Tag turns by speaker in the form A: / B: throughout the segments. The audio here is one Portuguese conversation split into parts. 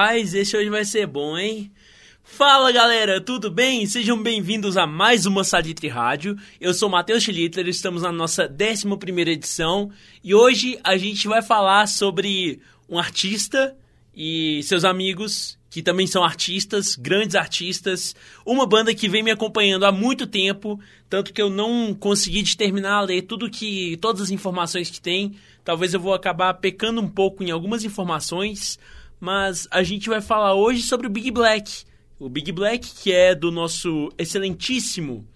A: Rapaz, esse hoje vai ser bom, hein? Fala galera, tudo bem? Sejam bem-vindos a mais uma Salitre Rádio. Eu sou Matheus Schlitter, estamos na nossa 11 edição e hoje a gente vai falar sobre um artista e seus amigos que também são artistas, grandes artistas, uma banda que vem me acompanhando há muito tempo, tanto que eu não consegui de terminar a ler tudo que todas as informações que tem. Talvez eu vou acabar pecando um pouco em algumas informações, mas a gente vai falar hoje sobre o Big Black. O Big Black que é do nosso excelentíssimo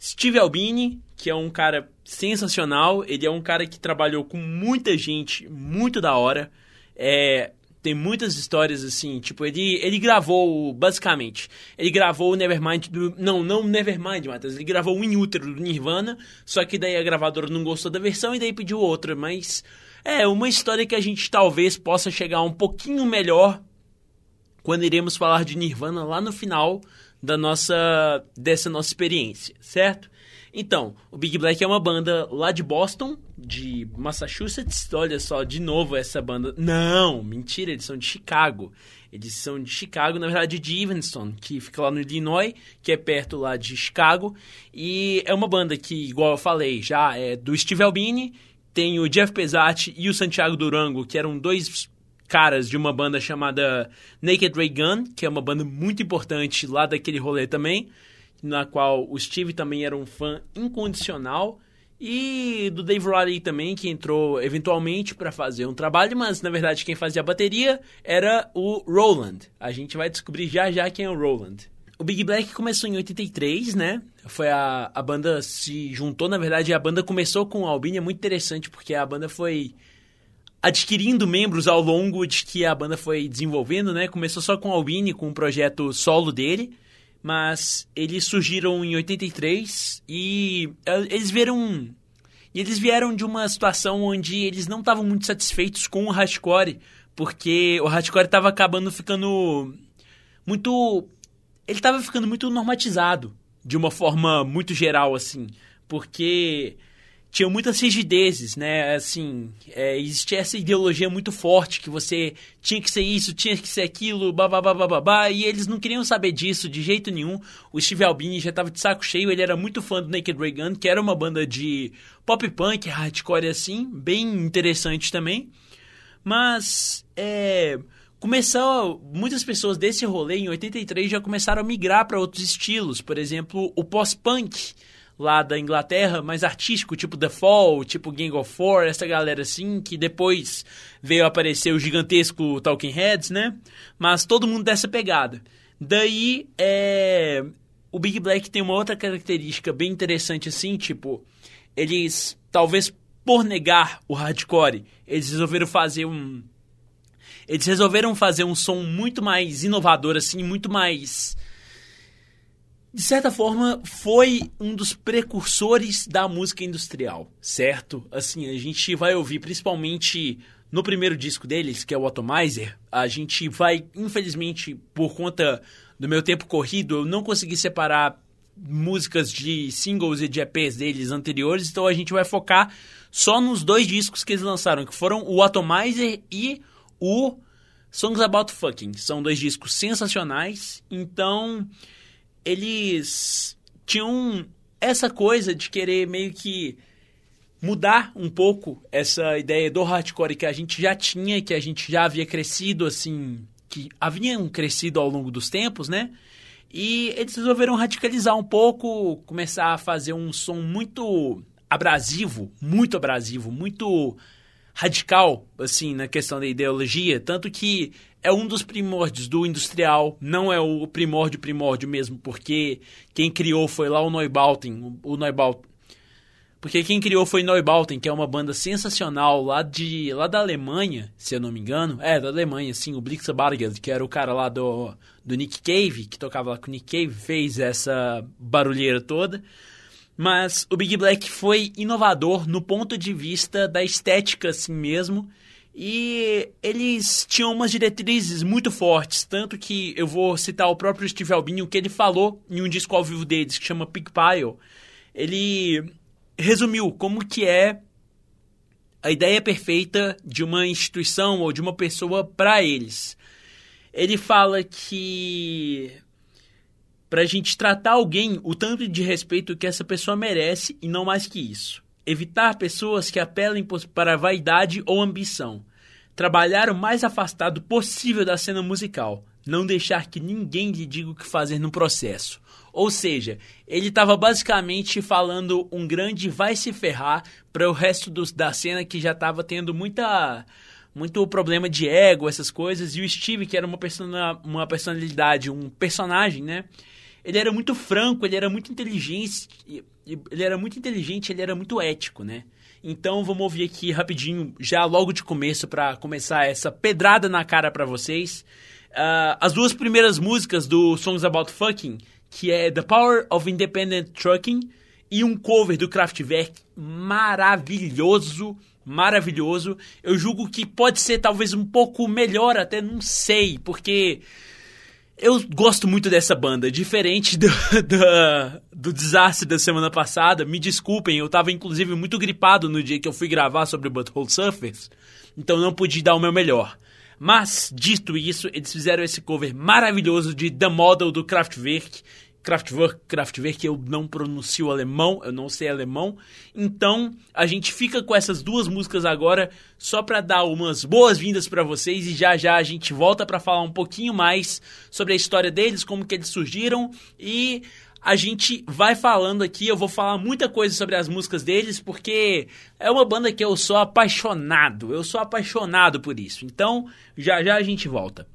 A: Steve Albini, que é um cara sensacional, ele é um cara que trabalhou com muita gente, muito da hora. É, tem muitas histórias assim, tipo, ele, ele gravou, basicamente, ele gravou o Nevermind do... Não, não Nevermind, Matheus, ele gravou o In Utero do Nirvana, só que daí a gravadora não gostou da versão e daí pediu outra, mas é uma história que a gente talvez possa chegar um pouquinho melhor quando iremos falar de Nirvana lá no final da nossa dessa nossa experiência, certo? Então, o Big Black é uma banda lá de Boston, de Massachusetts. Olha só, de novo essa banda. Não, mentira, eles são de Chicago. Eles são de Chicago, na verdade de Evanston, que fica lá no Illinois, que é perto lá de Chicago. E é uma banda que, igual eu falei, já é do Steve Albini, tem o Jeff Pesati e o Santiago Durango, que eram dois caras de uma banda chamada Naked Ray Gun, que é uma banda muito importante lá daquele rolê também na qual o Steve também era um fã incondicional. E do Dave Roddy também, que entrou eventualmente para fazer um trabalho, mas na verdade quem fazia a bateria era o Roland. A gente vai descobrir já já quem é o Roland. O Big Black começou em 83, né? Foi a, a banda se juntou, na verdade a banda começou com o Albini, é muito interessante porque a banda foi adquirindo membros ao longo de que a banda foi desenvolvendo, né? Começou só com o Albini, com um projeto solo dele mas eles surgiram em 83 e eh, eles viram e eles vieram de uma situação onde eles não estavam muito satisfeitos com o hardcore, porque o hardcore estava acabando ficando muito ele estava ficando muito normatizado de uma forma muito geral assim, porque tinha muitas rigidezes, né? Assim, é, existia essa ideologia muito forte que você tinha que ser isso, tinha que ser aquilo, babá, e eles não queriam saber disso de jeito nenhum. O Steve Albini já estava de saco cheio, ele era muito fã do Naked Ray Gun, que era uma banda de pop punk, hardcore assim, bem interessante também. Mas, é, começou muitas pessoas desse rolê em 83 já começaram a migrar para outros estilos, por exemplo, o pós-punk lá da Inglaterra, mais artístico, tipo The Fall, tipo Gang of Four, essa galera assim, que depois veio aparecer o gigantesco Talking Heads, né? Mas todo mundo dessa pegada. Daí, é... o Big Black tem uma outra característica bem interessante assim, tipo, eles, talvez por negar o hardcore, eles resolveram fazer um... Eles resolveram fazer um som muito mais inovador, assim, muito mais de certa forma, foi um dos precursores da música industrial, certo? Assim, a gente vai ouvir principalmente no primeiro disco deles, que é o Atomizer, a gente vai, infelizmente, por conta do meu tempo corrido, eu não consegui separar músicas de singles e de EPs deles anteriores, então a gente vai focar só nos dois discos que eles lançaram, que foram o Atomizer e o Songs About Fucking. São dois discos sensacionais, então eles tinham essa coisa de querer meio que mudar um pouco essa ideia do hardcore que a gente já tinha, que a gente já havia crescido assim, que haviam crescido ao longo dos tempos, né? E eles resolveram radicalizar um pouco, começar a fazer um som muito abrasivo, muito abrasivo, muito radical, assim, na questão da ideologia, tanto que é um dos primórdios do industrial, não é o primórdio primórdio mesmo, porque quem criou foi lá o Neubauten, o, Neubauten. Porque quem criou foi Neubauten, que é uma banda sensacional lá de lá da Alemanha, se eu não me engano. É, da Alemanha, sim, o Blix que era o cara lá do, do Nick Cave, que tocava lá com o Nick Cave, fez essa barulheira toda. Mas o Big Black foi inovador no ponto de vista da estética assim mesmo e eles tinham umas diretrizes muito fortes, tanto que eu vou citar o próprio Steve Albini, o que ele falou em um disco ao vivo deles, que chama Pig Pile. Ele resumiu como que é a ideia perfeita de uma instituição ou de uma pessoa para eles. ele fala que pra gente tratar alguém o tanto de respeito que essa pessoa merece e não mais que isso. Evitar pessoas que apelem para vaidade ou ambição. Trabalhar o mais afastado possível da cena musical. Não deixar que ninguém lhe diga o que fazer no processo. Ou seja, ele estava basicamente falando um grande vai se ferrar para o resto dos, da cena que já estava tendo muita muito problema de ego, essas coisas, e o Steve, que era uma, persona, uma personalidade, um personagem, né? Ele era muito franco, ele era muito inteligente, ele era muito inteligente, ele era muito ético, né? Então vamos ouvir aqui rapidinho, já logo de começo, para começar essa pedrada na cara para vocês. Uh, as duas primeiras músicas do Songs About Fucking, que é The Power of Independent Trucking e um cover do Kraftwerk maravilhoso, maravilhoso. Eu julgo que pode ser talvez um pouco melhor, até não sei, porque eu gosto muito dessa banda, diferente do, do, do, desastre da semana passada. Me desculpem, eu tava inclusive muito gripado no dia que eu fui gravar sobre o Butthole Surfers, então não pude dar o meu melhor. Mas, dito isso, eles fizeram esse cover maravilhoso de The Model do Kraftwerk, Kraftwerk, Kraftwerk, eu não pronuncio alemão, eu não sei alemão. Então, a gente fica com essas duas músicas agora só para dar umas boas-vindas para vocês e já já a gente volta para falar um pouquinho mais sobre a história deles, como que eles surgiram e a gente vai falando aqui, eu vou falar muita coisa sobre as músicas deles, porque é uma banda que eu sou apaixonado, eu sou apaixonado por isso. Então, já já a gente volta.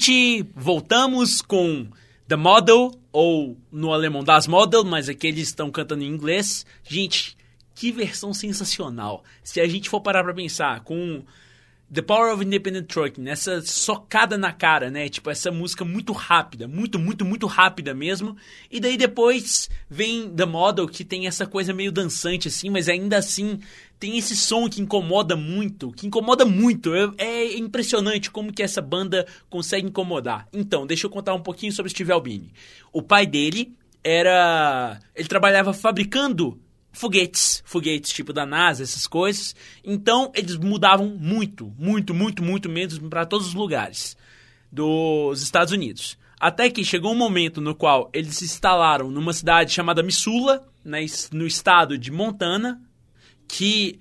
A: Gente, voltamos com The Model, ou no alemão Das Model, mas aqui eles estão cantando em inglês. Gente, que versão sensacional. Se a gente for parar pra pensar, com The Power of Independent Trucking, essa socada na cara, né? Tipo, essa música muito rápida, muito, muito, muito rápida mesmo. E daí depois vem The Model, que tem essa coisa meio dançante assim, mas ainda assim tem esse som que incomoda muito, que incomoda muito. É, é impressionante como que essa banda consegue incomodar. Então, deixa eu contar um pouquinho sobre Steve Albini. O pai dele era... ele trabalhava fabricando foguetes, foguetes tipo da NASA, essas coisas. Então eles mudavam muito, muito, muito, muito mesmo para todos os lugares dos Estados Unidos. Até que chegou um momento no qual eles se instalaram numa cidade chamada Missoula, no estado de Montana, que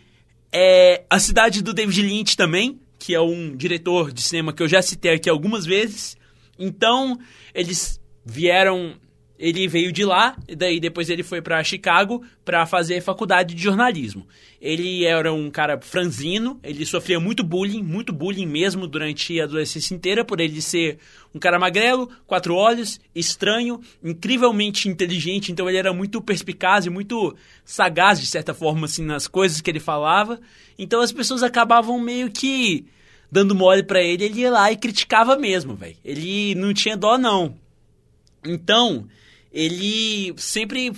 A: é a cidade do David Lynch também, que é um diretor de cinema que eu já citei aqui algumas vezes. Então, eles vieram ele veio de lá, e daí depois ele foi para Chicago para fazer faculdade de jornalismo. Ele era um cara franzino, ele sofria muito bullying, muito bullying mesmo durante a adolescência inteira, por ele ser um cara magrelo, quatro olhos, estranho, incrivelmente inteligente, então ele era muito perspicaz e muito sagaz, de certa forma, assim, nas coisas que ele falava. Então as pessoas acabavam meio que dando mole para ele, ele ia lá e criticava mesmo, velho. Ele não tinha dó, não. Então, ele sempre.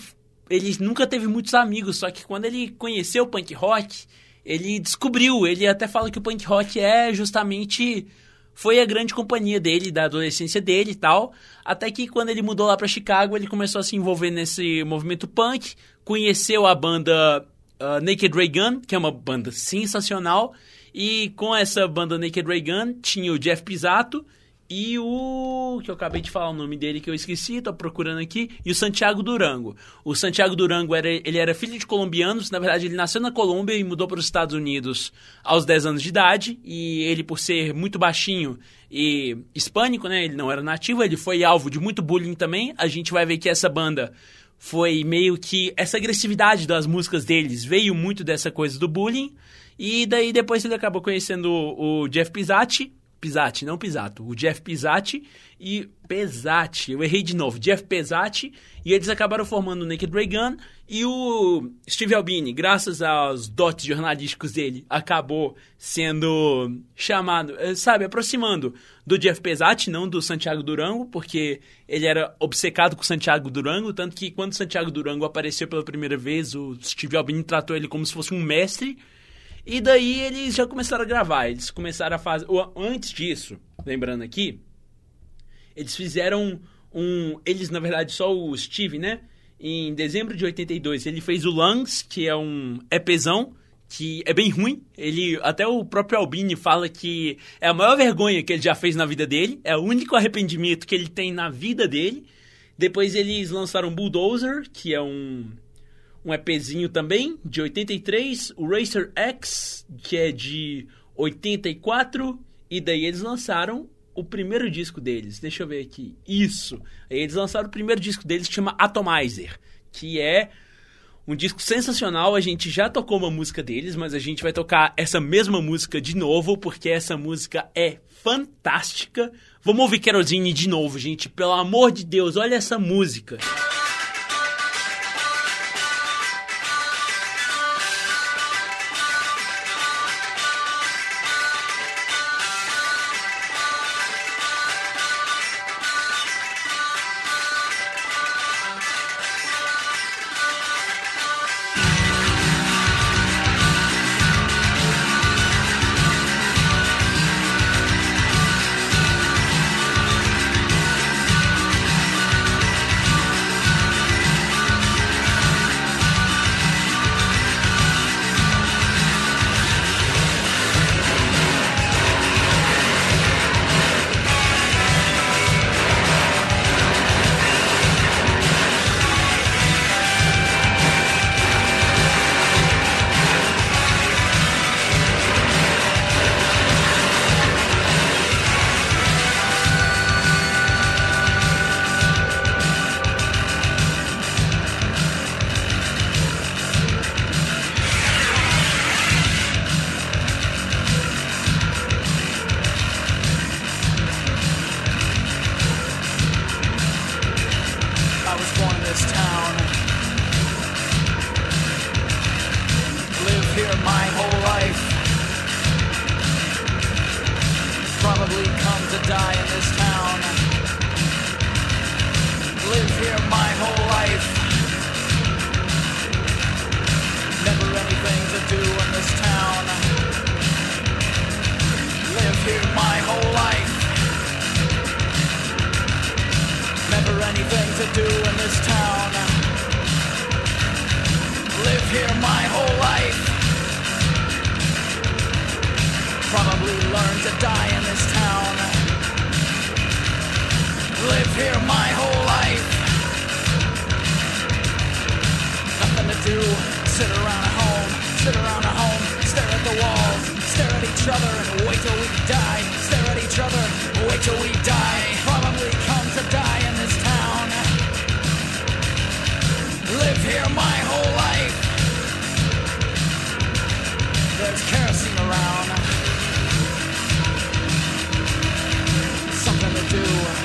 A: Ele nunca teve muitos amigos, só que quando ele conheceu o punk rock, ele descobriu. Ele até fala que o punk rock é justamente. Foi a grande companhia dele, da adolescência dele e tal. Até que quando ele mudou lá para Chicago, ele começou a se envolver nesse movimento punk, conheceu a banda uh, Naked Ray Gun, que é uma banda sensacional. E com essa banda Naked Ray Gun tinha o Jeff Pisato, e o que eu acabei de falar o nome dele que eu esqueci, tô procurando aqui, e o Santiago Durango. O Santiago Durango era ele era filho de colombianos, na verdade ele nasceu na Colômbia e mudou para os Estados Unidos aos 10 anos de idade, e ele por ser muito baixinho e hispânico, né, ele não era nativo, ele foi alvo de muito bullying também. A gente vai ver que essa banda foi meio que essa agressividade das músicas deles veio muito dessa coisa do bullying. E daí depois ele acabou conhecendo o Jeff Pizzati, Pisati, não Pisato, o Jeff Pisati e Pesati, eu errei de novo, Jeff Pesati, e eles acabaram formando o Naked Ray Gun, e o Steve Albini, graças aos dotes jornalísticos dele, acabou sendo chamado, eh, sabe, aproximando do Jeff Pesati, não do Santiago Durango, porque ele era obcecado com Santiago Durango, tanto que quando Santiago Durango apareceu pela primeira vez, o Steve Albini tratou ele como se fosse um mestre, e daí eles já começaram a gravar. Eles começaram a fazer. Antes disso, lembrando aqui, eles fizeram um. Eles, na verdade, só o Steve, né? Em dezembro de 82, ele fez o Lungs, que é um EPzão, que é bem ruim. Ele até o próprio Albini fala que é a maior vergonha que ele já fez na vida dele, é o único arrependimento que ele tem na vida dele. Depois eles lançaram Bulldozer, que é um um EPzinho também, de 83, o Racer X, que é de 84, e daí eles lançaram o primeiro disco deles. Deixa eu ver aqui. Isso. Eles lançaram o primeiro disco deles que chama Atomizer, que é um disco sensacional. A gente já tocou uma música deles, mas a gente vai tocar essa mesma música de novo, porque essa música é fantástica. Vamos ouvir Kerosene de novo, gente. Pelo amor de Deus, olha essa música. Música
B: to die in this town. Live here my whole life. Never anything to do in this town. Live here my whole life. Never anything to do in this town. Live here my whole life. Probably learn to die in this town. Live here my whole life. Nothing to do. Sit around at home. Sit around at home. Stare at the walls. Stare at each other and wait till we die. Stare at each other. Wait till we die. Probably come to die in this town. Live here my whole life. There's kerosene around. Something to do.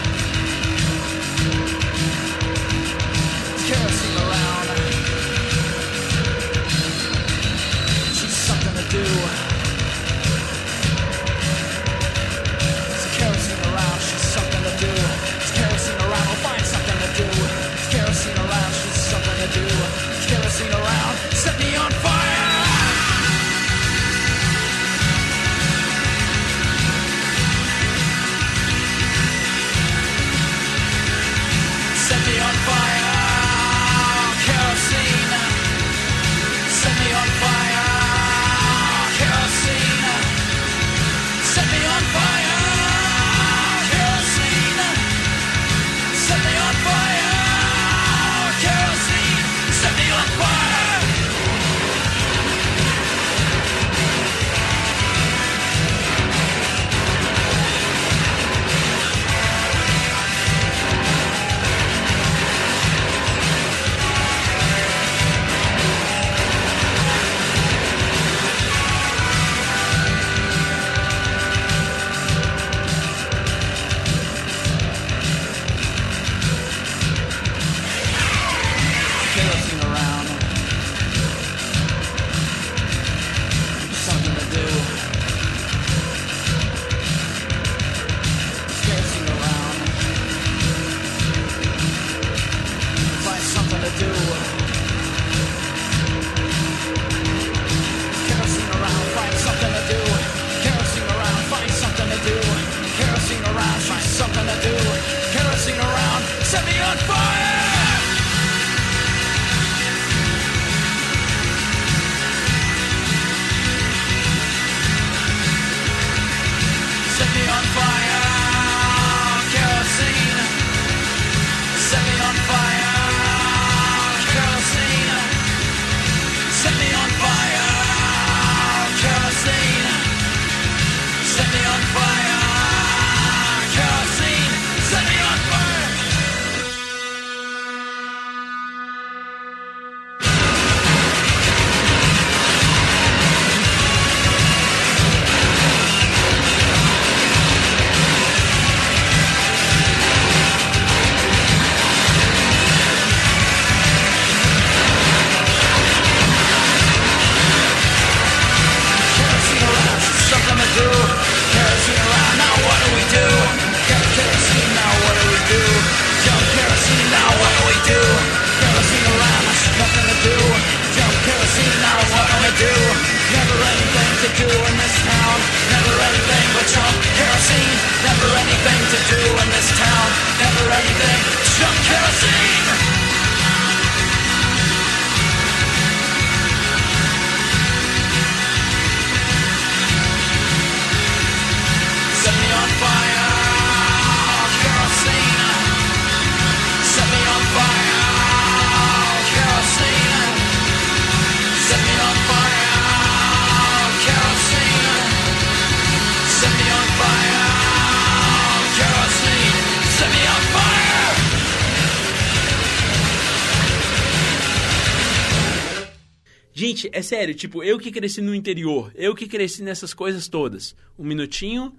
A: Sério, tipo, eu que cresci no interior, eu que cresci nessas coisas todas. Um minutinho,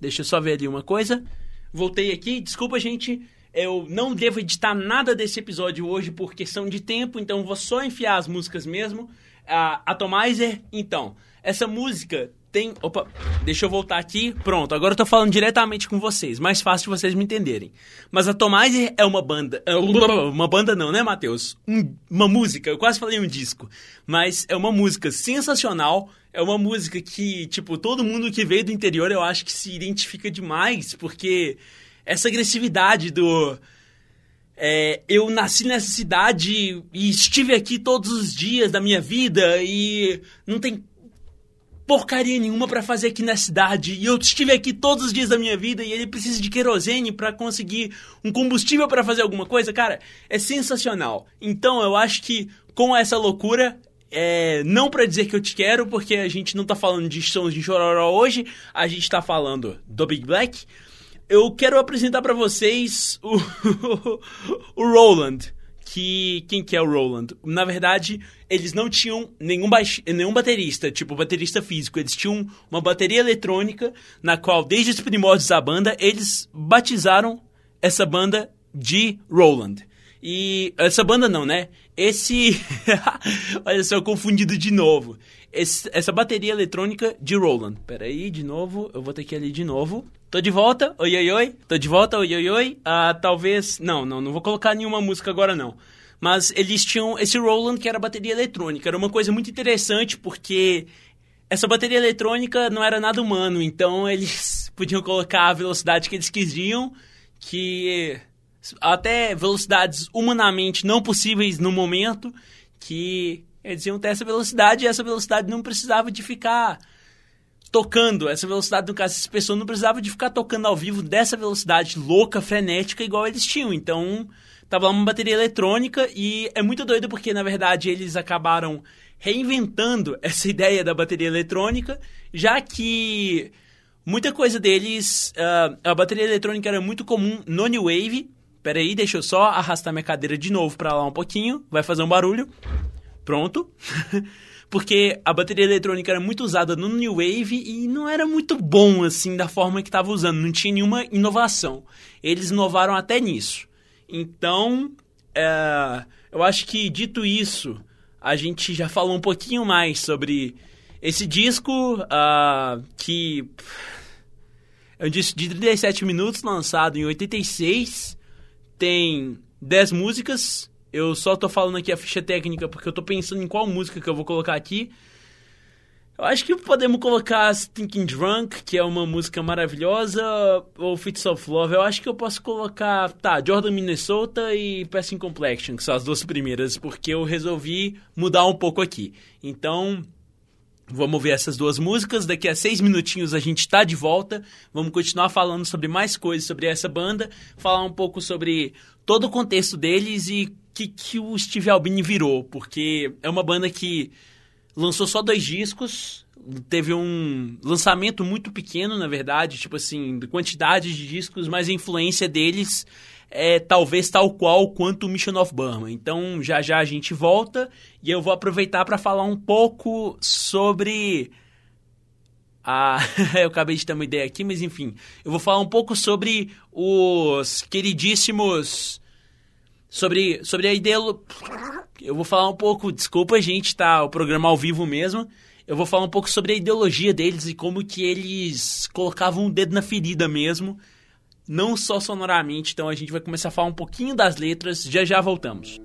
A: deixa eu só ver ali uma coisa. Voltei aqui, desculpa, gente. Eu não devo editar nada desse episódio hoje por questão de tempo, então vou só enfiar as músicas mesmo. A Atomizer, então, essa música tem. Opa, deixa eu voltar aqui. Pronto, agora eu tô falando diretamente com vocês. Mais fácil de vocês me entenderem. Mas a Atomizer é uma banda. é Uma banda não, né, Matheus? Um- uma música. Eu quase falei um disco. Mas é uma música sensacional. É uma música que, tipo, todo mundo que veio do interior eu acho que se identifica demais, porque essa agressividade do. é, eu nasci nessa cidade e estive aqui todos os dias da minha vida e não tem porcaria nenhuma pra fazer aqui na cidade e eu estive aqui todos os dias da minha vida e ele precisa de querosene pra conseguir um combustível pra fazer alguma coisa, cara, é sensacional. Então eu acho que com essa loucura é, não pra dizer que eu te quero, porque a gente não tá falando de sons de chororó hoje, a gente tá falando do Big Black. Eu quero apresentar pra vocês o, o Roland. Que, quem que é o Roland? Na verdade, eles não tinham nenhum, baix, nenhum baterista, tipo baterista físico. Eles tinham uma bateria eletrônica, na qual, desde os primórdios da banda, eles batizaram essa banda de Roland. E essa banda não, né? Esse. Olha só, confundido de novo. Esse, essa bateria eletrônica de Roland. Pera aí, de novo. Eu vou ter que ir ali de novo. Tô de volta. Oi, oi, oi. Tô de volta. Oi, oi, oi. Ah, talvez. Não, não, não vou colocar nenhuma música agora, não. Mas eles tinham esse Roland que era bateria eletrônica. Era uma coisa muito interessante porque essa bateria eletrônica não era nada humano. Então eles podiam colocar a velocidade que eles quisiam. Que até velocidades humanamente não possíveis no momento, que eles iam ter essa velocidade e essa velocidade não precisava de ficar tocando. Essa velocidade, no caso, essas pessoas não precisavam de ficar tocando ao vivo dessa velocidade louca, frenética, igual eles tinham. Então, tava lá uma bateria eletrônica e é muito doido porque, na verdade, eles acabaram reinventando essa ideia da bateria eletrônica, já que muita coisa deles, uh, a bateria eletrônica era muito comum no New Wave, Peraí, deixa eu só arrastar minha cadeira de novo para lá um pouquinho. Vai fazer um barulho. Pronto. Porque a bateria eletrônica era muito usada no New Wave e não era muito bom assim da forma que estava usando. Não tinha nenhuma inovação. Eles inovaram até nisso. Então, é, eu acho que dito isso, a gente já falou um pouquinho mais sobre esse disco uh, que é um disco de 37 minutos lançado em 86 tem 10 músicas. Eu só tô falando aqui a ficha técnica porque eu tô pensando em qual música que eu vou colocar aqui. Eu acho que podemos colocar Thinking Drunk, que é uma música maravilhosa, ou Fits of Love. Eu acho que eu posso colocar, tá, Jordan Minnesota e Passing Complexion, que são as duas primeiras, porque eu resolvi mudar um pouco aqui. Então, Vamos ver essas duas músicas. Daqui a seis minutinhos a gente está de volta. Vamos continuar falando sobre mais coisas sobre essa banda, falar um pouco sobre todo o contexto deles e que que o Steve Albini virou, porque é uma banda que lançou só dois discos, teve um lançamento muito pequeno, na verdade, tipo assim, quantidade de discos, mas a influência deles é talvez tal qual quanto o Mission of Burma. Então já já a gente volta e eu vou aproveitar para falar um pouco sobre a eu acabei de ter uma ideia aqui, mas enfim, eu vou falar um pouco sobre os queridíssimos sobre sobre a ideia eu vou falar um pouco, desculpa gente, tá o programa ao vivo mesmo. Eu vou falar um pouco sobre a ideologia deles e como que eles colocavam o dedo na ferida mesmo não só sonoramente. Então a gente vai começar a falar um pouquinho das letras, já já voltamos.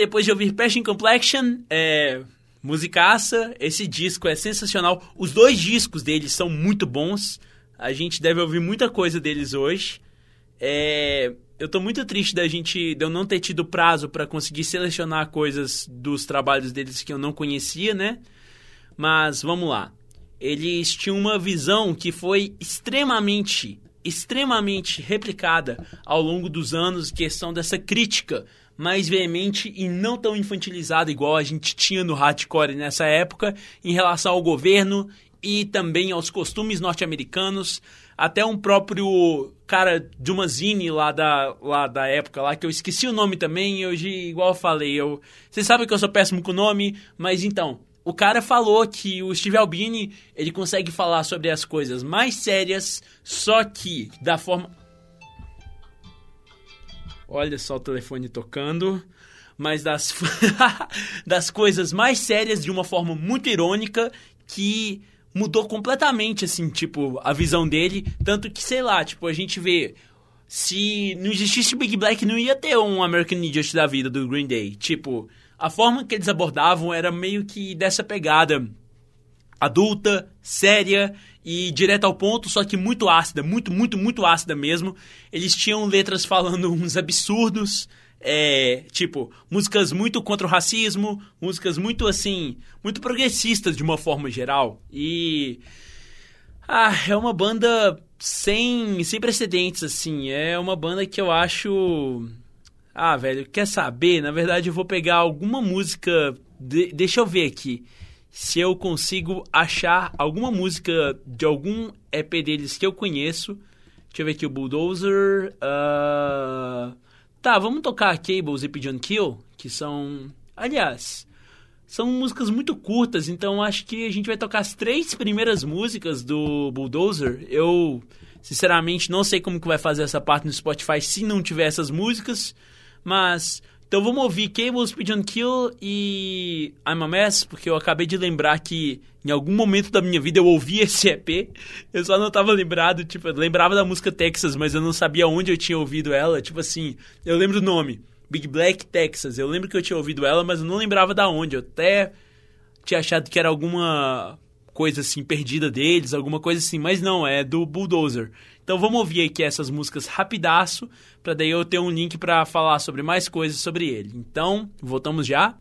A: Depois de ouvir Passion Complexion, é, musicaça, esse disco é sensacional. Os dois discos deles são muito bons. A gente deve ouvir muita coisa deles hoje. É, eu tô muito triste da gente de eu não ter tido prazo para conseguir selecionar coisas dos trabalhos deles que eu não conhecia, né? Mas vamos lá. Eles tinham uma visão que foi extremamente, extremamente replicada ao longo dos anos, questão dessa crítica mais veemente e não tão infantilizada igual a gente tinha no hardcore nessa época em relação ao governo e também aos costumes norte-americanos, até um próprio cara de uma zine lá da, lá da época lá, que eu esqueci o nome também, hoje, igual eu falei, eu... Vocês sabem que eu sou péssimo com o nome, mas então, o cara falou que o Steve Albini, ele consegue falar sobre as coisas mais sérias, só que da forma... Olha só o telefone tocando. Mas das, das coisas mais sérias de uma forma muito irônica que mudou completamente, assim, tipo, a visão dele. Tanto que, sei lá, tipo, a gente vê. Se não existisse Big Black, não ia ter um American Idiot da vida do Green Day. Tipo, a forma que eles abordavam era meio que dessa pegada adulta, séria e direto ao ponto, só que muito ácida, muito, muito, muito ácida mesmo. Eles tinham letras falando uns absurdos, é, tipo, músicas muito contra o racismo, músicas muito assim, muito progressistas de uma forma geral. E ah, é uma banda sem sem precedentes assim, é uma banda que eu acho ah, velho, quer saber? Na verdade, eu vou pegar alguma música. De... Deixa eu ver aqui. Se eu consigo achar alguma música de algum EP deles que eu conheço. Deixa eu ver aqui o Bulldozer. Uh... Tá, vamos tocar Cables e Pigeon Kill, que são. Aliás, são músicas muito curtas, então acho que a gente vai tocar as três primeiras músicas do Bulldozer. Eu, sinceramente, não sei como que vai fazer essa parte no Spotify se não tiver essas músicas. Mas. Então vamos ouvir Cables, Pigeon Kill e I'm a Mess, porque eu acabei de lembrar que em algum momento da minha vida eu ouvi esse EP. Eu só não estava lembrado, tipo, eu lembrava da música Texas, mas eu não sabia onde eu tinha ouvido ela. Tipo assim, eu lembro o nome. Big Black Texas. Eu lembro que eu tinha ouvido ela, mas eu não lembrava da onde. Eu até tinha achado que era alguma coisa assim perdida deles, alguma coisa assim, mas não, é do Bulldozer. Então vamos ouvir aqui essas músicas rapidaço, para daí eu ter um link para falar sobre mais coisas sobre ele. Então, voltamos já.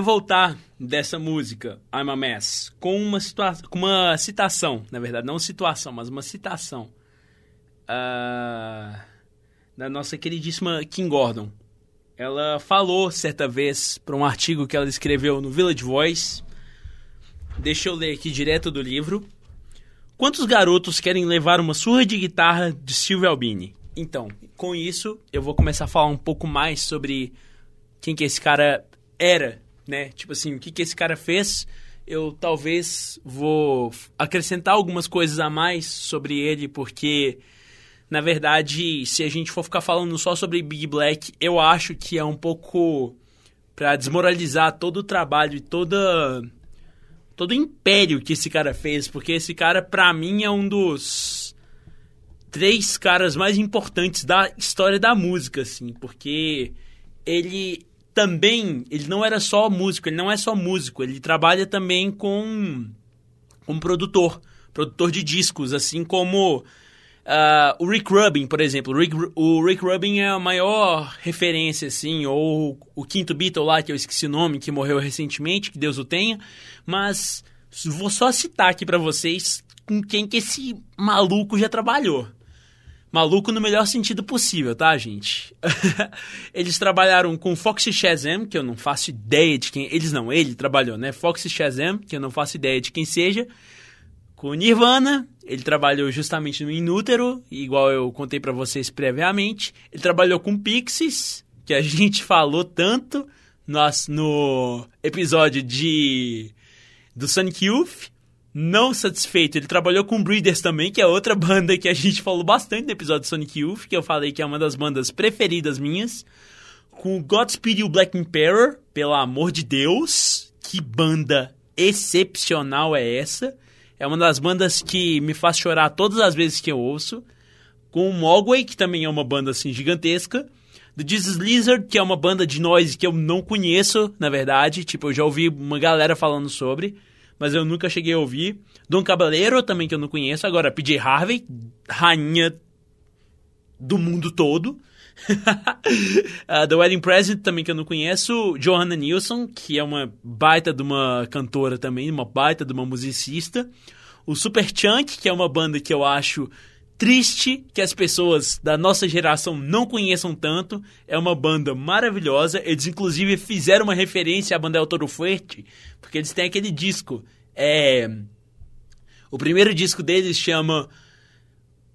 A: Queria voltar dessa música, I'm a Mess, com uma, situa com uma citação, na verdade, não situação, mas uma citação uh, da nossa queridíssima Kim Gordon. Ela falou certa vez para um artigo que ela escreveu no Village Voice. Deixa eu ler aqui direto do livro. Quantos garotos querem levar uma surra de guitarra de Silvio Albini? Então, com isso, eu vou começar a falar um pouco mais sobre quem que esse cara era, né? Tipo assim, o que que esse cara fez. Eu talvez vou acrescentar algumas coisas a mais sobre ele, porque na verdade, se a gente for ficar falando só sobre Big Black, eu acho que é um pouco para desmoralizar todo o trabalho e toda todo o império que esse cara fez, porque esse cara para mim é um dos três caras mais importantes da história da música, assim, porque ele também, ele não era só músico, ele não é só músico, ele trabalha também com como produtor, produtor de discos, assim como Uh, o Rick Rubin, por exemplo. O Rick, o Rick Rubin é a maior referência, assim, ou o quinto Beatle lá, que eu esqueci o nome, que morreu recentemente, que Deus o tenha. Mas vou só citar aqui para vocês com quem que esse maluco já trabalhou. Maluco no melhor sentido possível, tá, gente? eles trabalharam com Foxy Shazam, que eu não faço ideia de quem... Eles não, ele trabalhou, né? Foxy Shazam, que eu não faço ideia de quem seja com Nirvana, ele trabalhou justamente no Inútero, igual eu contei para vocês previamente. Ele trabalhou com Pixies, que a gente falou tanto nós, no episódio de do Sonic Youth. Não satisfeito, ele trabalhou com Breeders também, que é outra banda que a gente falou bastante no episódio Sonic Youth, que eu falei que é uma das bandas preferidas minhas. Com Godspeed e o Black Emperor, pelo amor de Deus, que banda excepcional é essa? É uma das bandas que me faz chorar todas as vezes que eu ouço. Com Mogwai, que também é uma banda assim gigantesca. The Jesus Lizard, que é uma banda de noise que eu não conheço, na verdade. Tipo, eu já ouvi uma galera falando sobre, mas eu nunca cheguei a ouvir. Don Caballero, também que eu não conheço. Agora, PJ Harvey, rainha do mundo todo. uh, The Wedding Present, também que eu não conheço. Johanna Nilsson, que é uma baita de uma cantora também, uma baita de uma musicista. O Super Chunk, que é uma banda que eu acho triste que as pessoas da nossa geração não conheçam tanto. É uma banda maravilhosa. Eles, inclusive, fizeram uma referência à banda El Toro Fuerte, porque eles têm aquele disco. É... O primeiro disco deles chama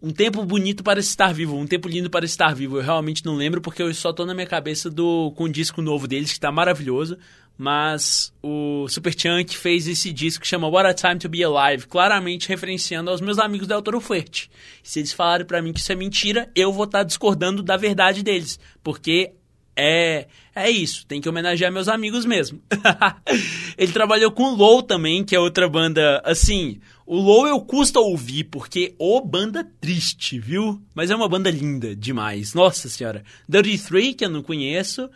A: um tempo bonito para estar vivo, um tempo lindo para estar vivo. Eu realmente não lembro porque eu só tô na minha cabeça do com o disco novo deles que tá maravilhoso, mas o Superchunk fez esse disco que chama What a Time to Be Alive, claramente referenciando aos meus amigos da Toro Fuerte. Se eles falarem para mim que isso é mentira, eu vou estar tá discordando da verdade deles, porque é, é isso, tem que homenagear meus amigos mesmo. Ele trabalhou com o Low também, que é outra banda, assim, o Low eu custa ouvir, porque ô banda triste, viu? Mas é uma banda linda demais, nossa senhora. Dirty Three, que eu não conheço.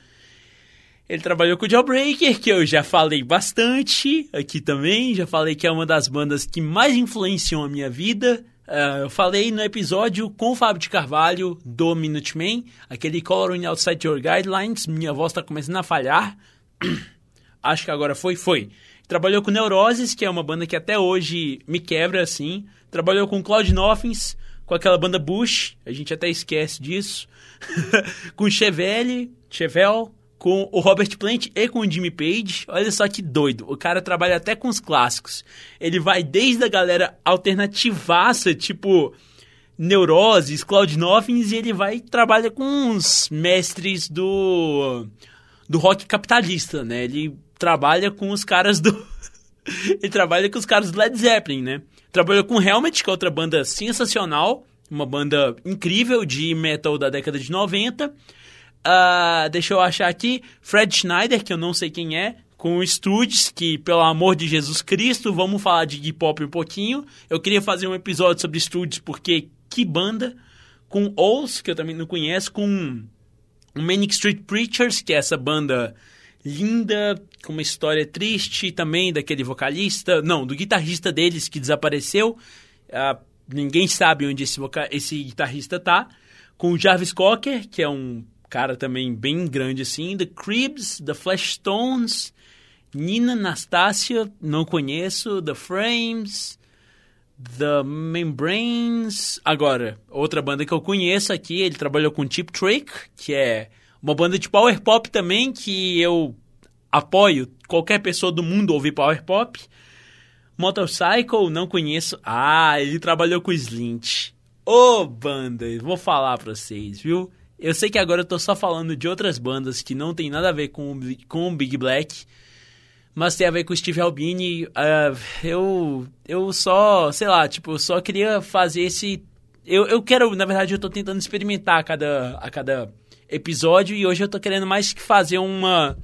A: Ele trabalhou com o Jawbreaker, que eu já falei bastante aqui também, já falei que é uma das bandas que mais influenciam a minha vida. Uh, eu falei no episódio com o Fábio de Carvalho do Minuteman, aquele Coloring Outside Your Guidelines. Minha voz está começando a falhar. Acho que agora foi, foi. Trabalhou com Neuroses, que é uma banda que até hoje me quebra assim. Trabalhou com Cloud Nothings, com aquela banda Bush, a gente até esquece disso. com Chevelle, Chevel, com o Robert Plant e com o Jimmy Page. Olha só que doido. O cara trabalha até com os clássicos. Ele vai desde a galera alternativaça, tipo Neuroses, Cloud Nothings, e ele vai trabalha com uns mestres do do rock capitalista, né? Ele trabalha com os caras do ele trabalha com os caras do Led Zeppelin, né? Trabalhou com Helmet, que é outra banda sensacional, uma banda incrível de metal da década de 90. Uh, deixa eu achar aqui. Fred Schneider, que eu não sei quem é. Com o Studios, que, pelo amor de Jesus Cristo, vamos falar de hip hop um pouquinho. Eu queria fazer um episódio sobre Studios, porque que banda. Com Owls, que eu também não conheço. Com o Manic Street Preachers, que é essa banda linda, com uma história triste também daquele vocalista. Não, do guitarrista deles que desapareceu. Uh, ninguém sabe onde esse, esse guitarrista tá. Com o Jarvis Cocker, que é um cara também bem grande assim. The Cribs, The Flashstones, Nina Anastasia, não conheço. The Frames, The Membranes. Agora, outra banda que eu conheço aqui, ele trabalhou com Cheap Trick, que é uma banda de power pop também, que eu apoio qualquer pessoa do mundo ouvir power pop. Motorcycle, não conheço. Ah, ele trabalhou com Slint. Ô, oh, banda, vou falar pra vocês, viu? Eu sei que agora eu tô só falando de outras bandas que não tem nada a ver com, com o Big Black, mas tem a ver com o Steve Albini. Uh, eu, eu só, sei lá, tipo, eu só queria fazer esse. Eu, eu quero, na verdade, eu tô tentando experimentar a cada, a cada episódio e hoje eu tô querendo mais que fazer uma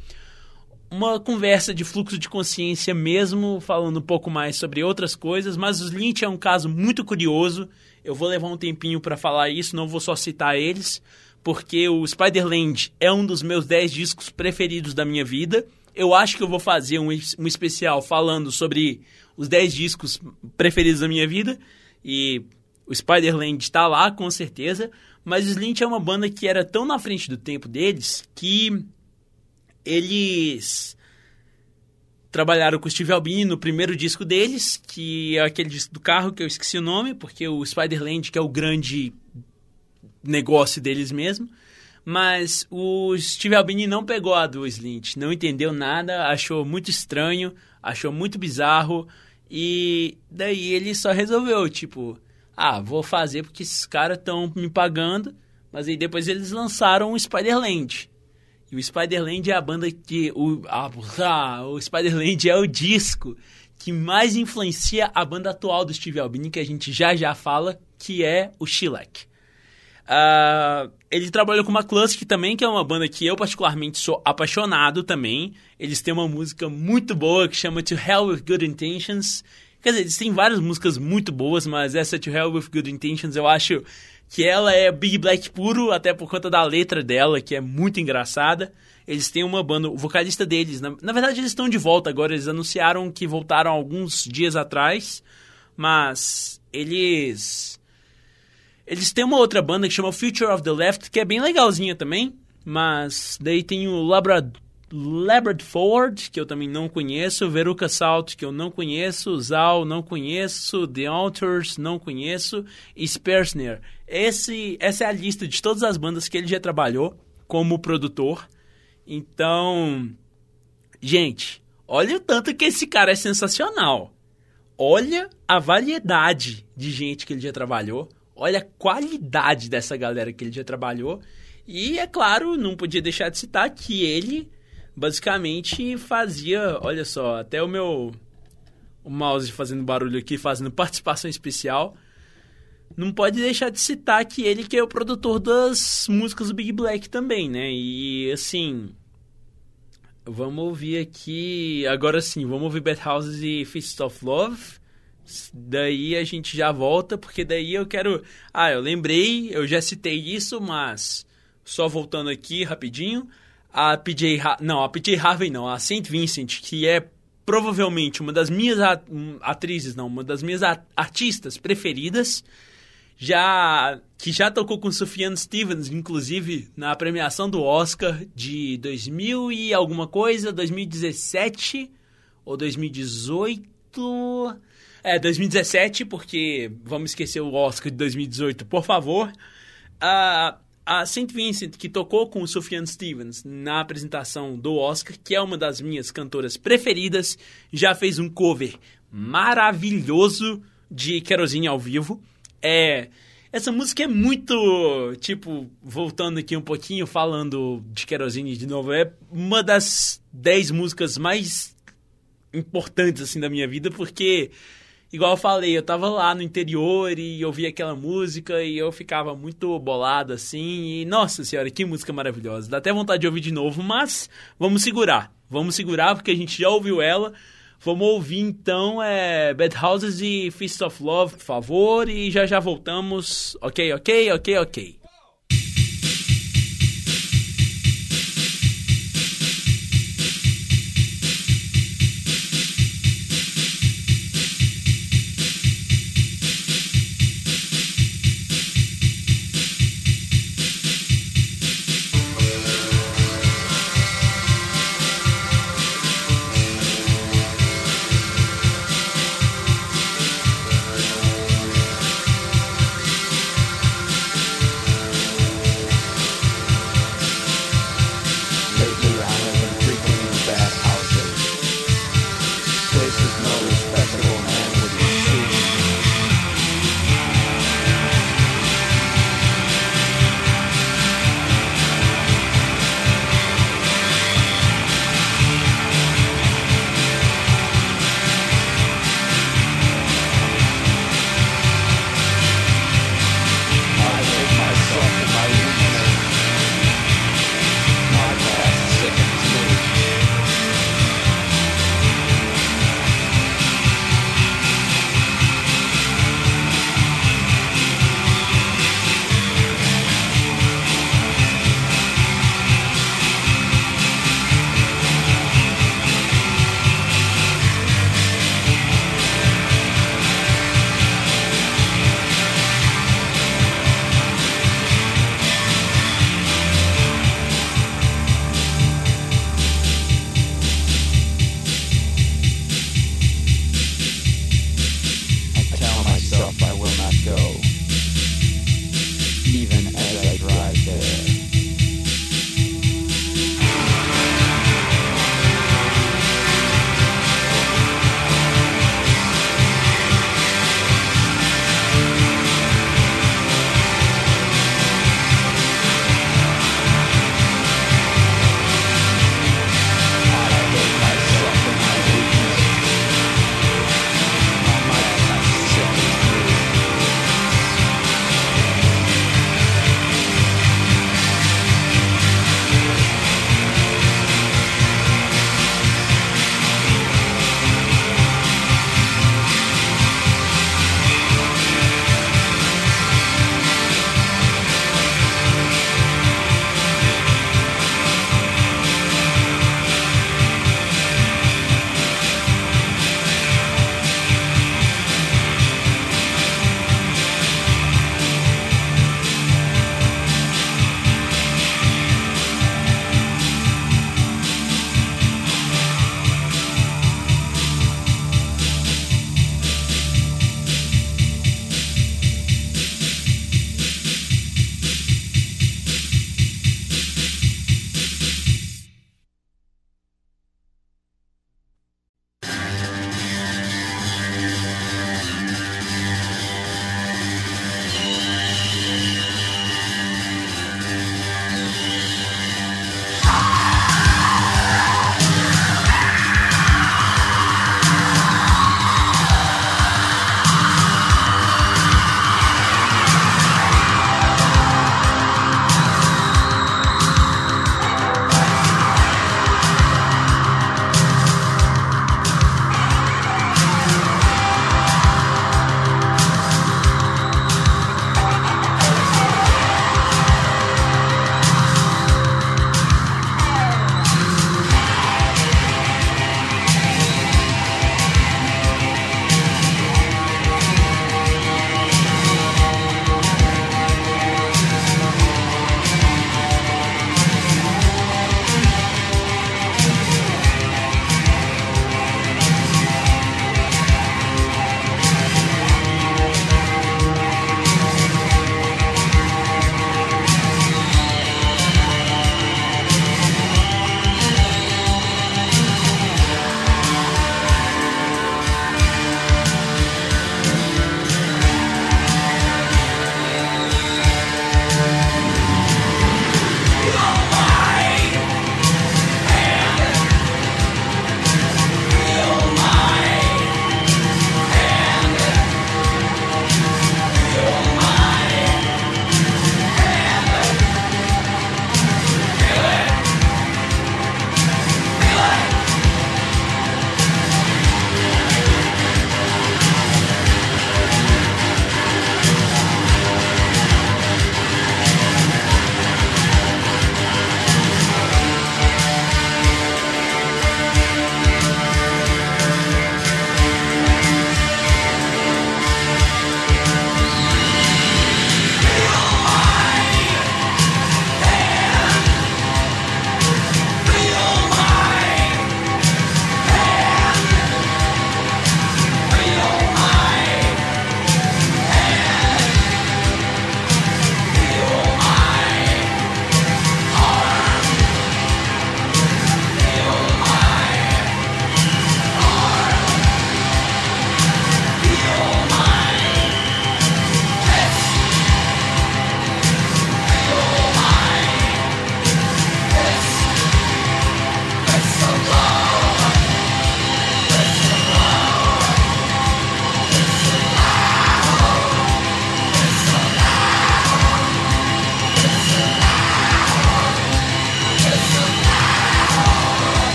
A: uma conversa de fluxo de consciência mesmo, falando um pouco mais sobre outras coisas, mas o Lynch é um caso muito curioso. Eu vou levar um tempinho para falar isso, não vou só citar eles, porque o Spider-Land é um dos meus 10 discos preferidos da minha vida. Eu acho que eu vou fazer um, um especial falando sobre os 10 discos preferidos da minha vida, e o Spider-Land está lá, com certeza, mas o Slint é uma banda que era tão na frente do tempo deles que eles trabalharam com o Steve Albini no primeiro disco deles, que é aquele disco do carro que eu esqueci o nome, porque o Spider-Land que é o grande negócio deles mesmo. Mas o Steve Albini não pegou a do Slint, não entendeu nada, achou muito estranho, achou muito bizarro e daí ele só resolveu, tipo, ah, vou fazer porque esses caras estão me pagando, mas aí depois eles lançaram o Spider-Land. E o Spider-Land é a banda que. O, ah, o Spider-Land é o disco que mais influencia a banda atual do Steve Albini, que a gente já já fala, que é o Shellac. Uh, ele trabalhou com uma Classic também, que é uma banda que eu particularmente sou apaixonado também. Eles têm uma música muito boa que chama To Hell With Good Intentions. Quer dizer, eles têm várias músicas muito boas, mas essa To Hell With Good Intentions eu acho que ela é Big Black puro, até por conta da letra dela, que é muito engraçada. Eles têm uma banda, o vocalista deles, na, na verdade eles estão de volta agora, eles anunciaram que voltaram alguns dias atrás, mas eles eles têm uma outra banda que chama Future of the Left, que é bem legalzinha também, mas daí tem o Labrador Labrador Ford, que eu também não conheço, Veruca Salt, que eu não conheço, Zal, não conheço, The Authors, não conheço, e Spersner. Esse, essa é a lista de todas as bandas que ele já trabalhou como produtor. Então, gente, olha o tanto que esse cara é sensacional. Olha a variedade de gente que ele já trabalhou. Olha a qualidade dessa galera que ele já trabalhou. E, é claro, não podia deixar de citar que ele basicamente fazia, olha só, até o meu o mouse fazendo barulho aqui, fazendo participação especial. Não pode deixar de citar que ele que é o produtor das músicas do Big Black também, né? E assim, vamos ouvir aqui, agora sim, vamos ouvir Bad Houses e Fist of Love. Daí a gente já volta, porque daí eu quero. Ah, eu lembrei, eu já citei isso, mas só voltando aqui rapidinho a PJ ha não, a PJ Harvey não, a Saint Vincent, que é provavelmente uma das minhas atrizes, não, uma das minhas artistas preferidas, já que já tocou com Sufjan Stevens, inclusive na premiação do Oscar de 2000 e alguma coisa, 2017 ou 2018, é 2017, porque vamos esquecer o Oscar de 2018, por favor. Uh, a St. Vincent, que tocou com o Sufjan Stevens na apresentação do Oscar, que é uma das minhas cantoras preferidas, já fez um cover maravilhoso de Kerosene ao vivo. É, essa música é muito, tipo, voltando aqui um pouquinho, falando de Kerosene de novo, é uma das dez músicas mais importantes, assim, da minha vida, porque igual eu falei, eu tava lá no interior e ouvia aquela música e eu ficava muito bolado assim. E nossa senhora, que música maravilhosa. Dá até vontade de ouvir de novo, mas vamos segurar. Vamos segurar porque a gente já ouviu ela. Vamos ouvir então é, Bad Houses e Fist of Love, por favor, e já já voltamos. Ok, ok, ok, ok.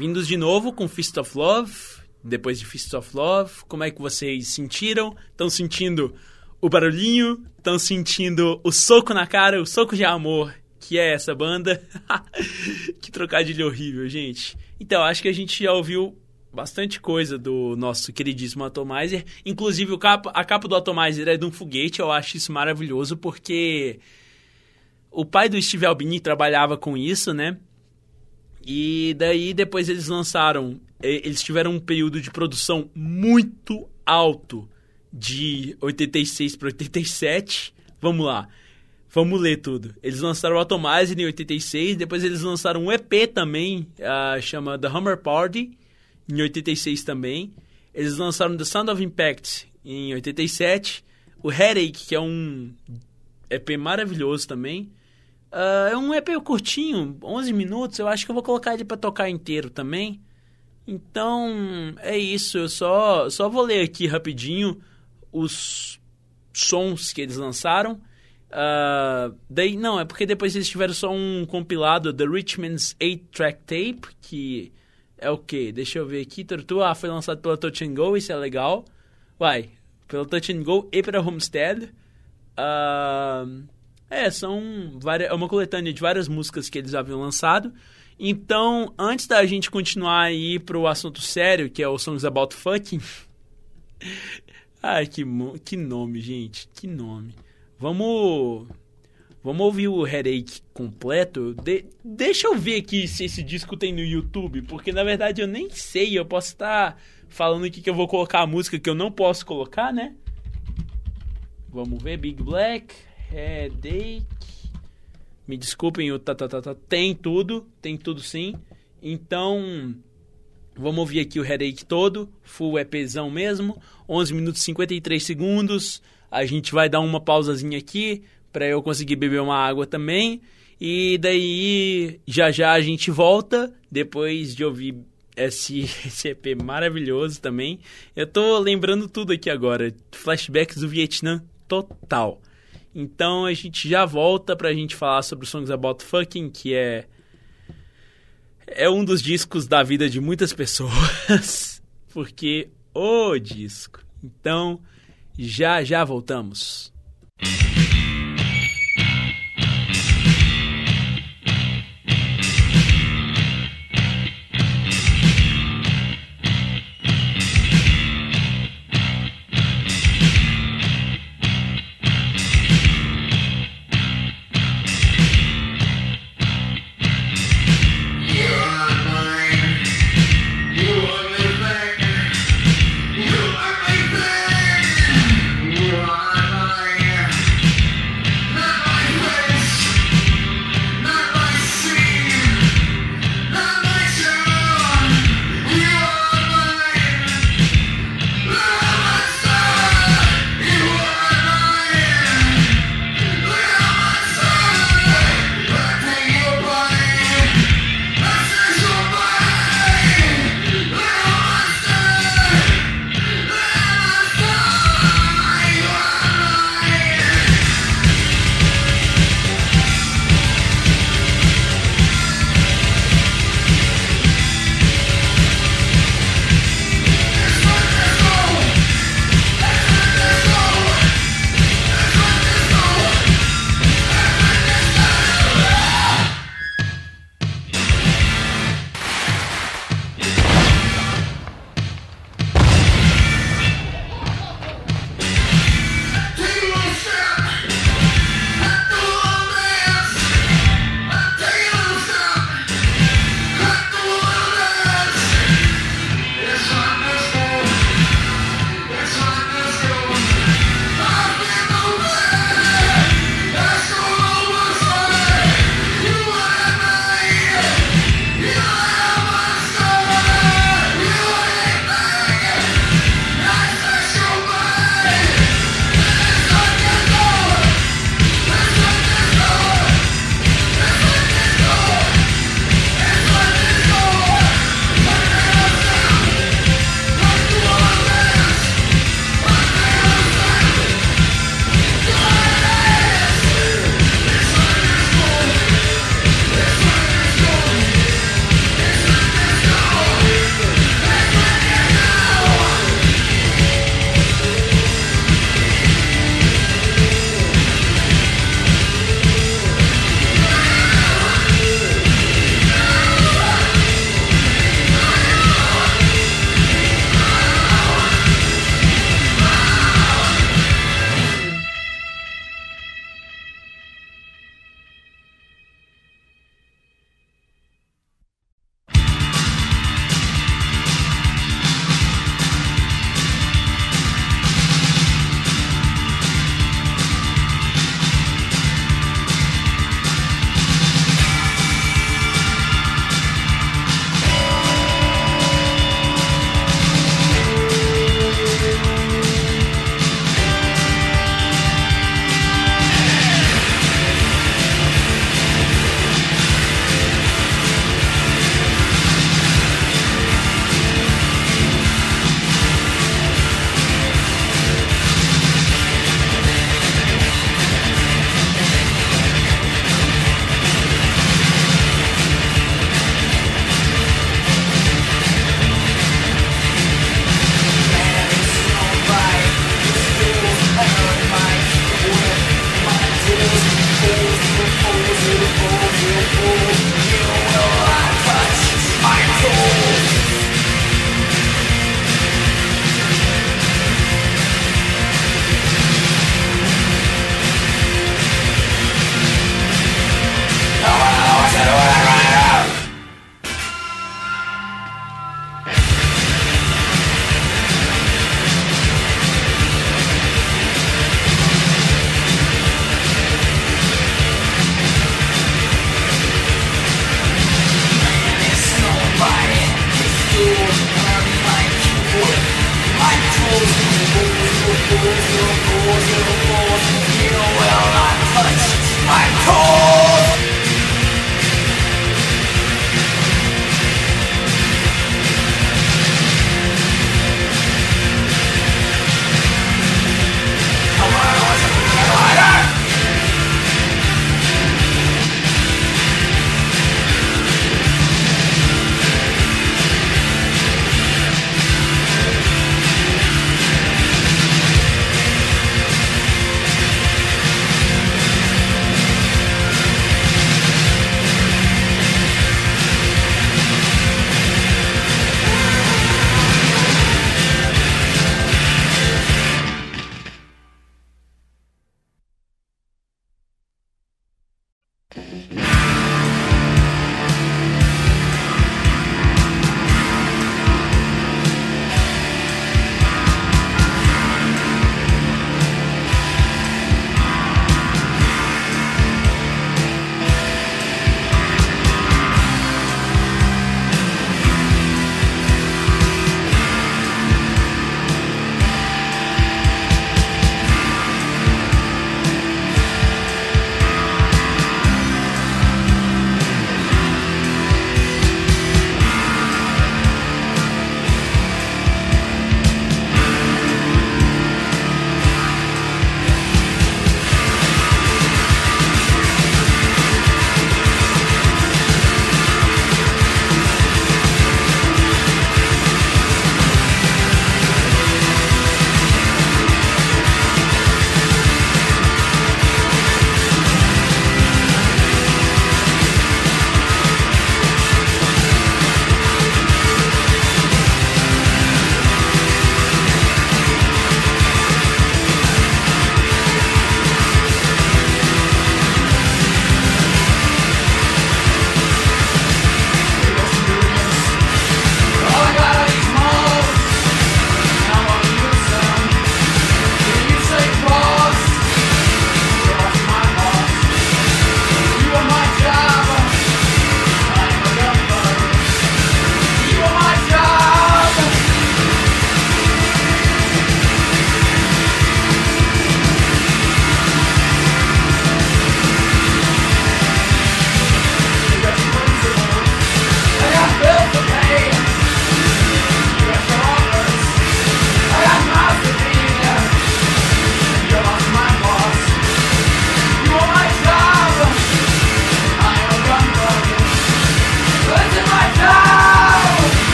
A: Bem-vindos de novo com Fist of Love. Depois de Fist of Love, como é que vocês sentiram? Estão sentindo o barulhinho? Estão sentindo o soco na cara, o soco de amor que é essa banda? que trocadilho horrível, gente. Então, acho que a gente já ouviu bastante coisa do nosso queridíssimo Atomizer. Inclusive, capa, a capa do Atomizer é de um foguete. Eu acho isso maravilhoso porque o pai do Steve Albini trabalhava com isso, né? E daí depois eles lançaram, eles tiveram um período de produção muito alto de 86 para 87. Vamos lá. Vamos ler tudo. Eles lançaram o Atomizer em 86, depois eles lançaram um EP também, uh, chama The Hammer Party, em 86 também. Eles lançaram The Sound of Impact em 87. O Headache, que é um EP maravilhoso também. Uh, é um EP curtinho, 11 minutos. Eu acho que eu vou colocar ele para tocar inteiro também. Então, é isso. Eu só, só vou ler aqui rapidinho os sons que eles lançaram. Uh, daí, não, é porque depois eles tiveram só um compilado, The Richmond's 8-Track Tape, que é o quê? Deixa eu ver aqui. Tortua ah, foi lançado pela Touch and Go, isso é legal. Vai, pela Touch and Go e pela Homestead. Uh, é, são várias, é uma coletânea de várias músicas que eles haviam lançado. Então, antes da gente continuar aí pro assunto sério, que é o Songs About Fucking. Ai, que, que nome, gente. Que nome. Vamos. Vamos ouvir o Headache completo? De, deixa eu ver aqui se esse disco tem no YouTube, porque na verdade eu nem sei. Eu posso estar falando aqui que eu vou colocar a música que eu não posso colocar, né? Vamos ver, Big Black, Headache. Me desculpem, o tá, tá, tá, tá. Tem tudo, tem tudo sim. Então, vamos ouvir aqui o Headache todo, full EPzão mesmo. 11 minutos e 53 segundos. A gente vai dar uma pausazinha aqui para eu conseguir beber uma água também. E daí já já a gente volta depois de ouvir esse, esse EP maravilhoso também. Eu tô lembrando tudo aqui agora, flashbacks do Vietnã total. Então a gente já volta pra gente falar sobre Songs About Fucking, que é é um dos discos da vida de muitas pessoas, porque o disco. Então, já já voltamos.
B: No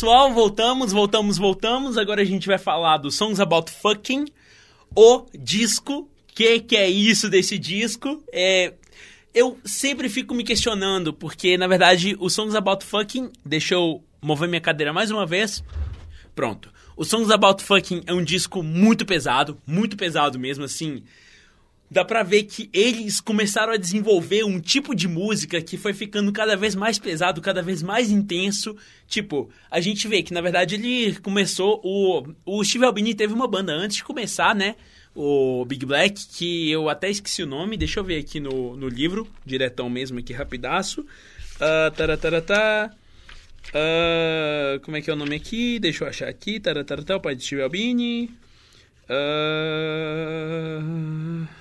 A: Pessoal, voltamos, voltamos, voltamos. Agora a gente vai falar do Songs About Fucking, o disco. Que que é isso desse disco? É, eu sempre fico me questionando, porque na verdade o Songs About Fucking, deixa eu mover minha cadeira mais uma vez. Pronto. O Songs About Fucking é um disco muito pesado, muito pesado mesmo, assim. Dá pra ver que eles começaram a desenvolver um tipo de música que foi ficando cada vez mais pesado, cada vez mais intenso. Tipo, a gente vê que na verdade ele começou. O, o Steve Albini teve uma banda antes de começar, né? O Big Black, que eu até esqueci o nome, deixa eu ver aqui no, no livro, diretão mesmo aqui, rapidaço. Uh, taratatá. Ah, como é que é o nome aqui? Deixa eu achar aqui. Taratatá, o pai de Steve Albini. Ah, ah, laralalalá.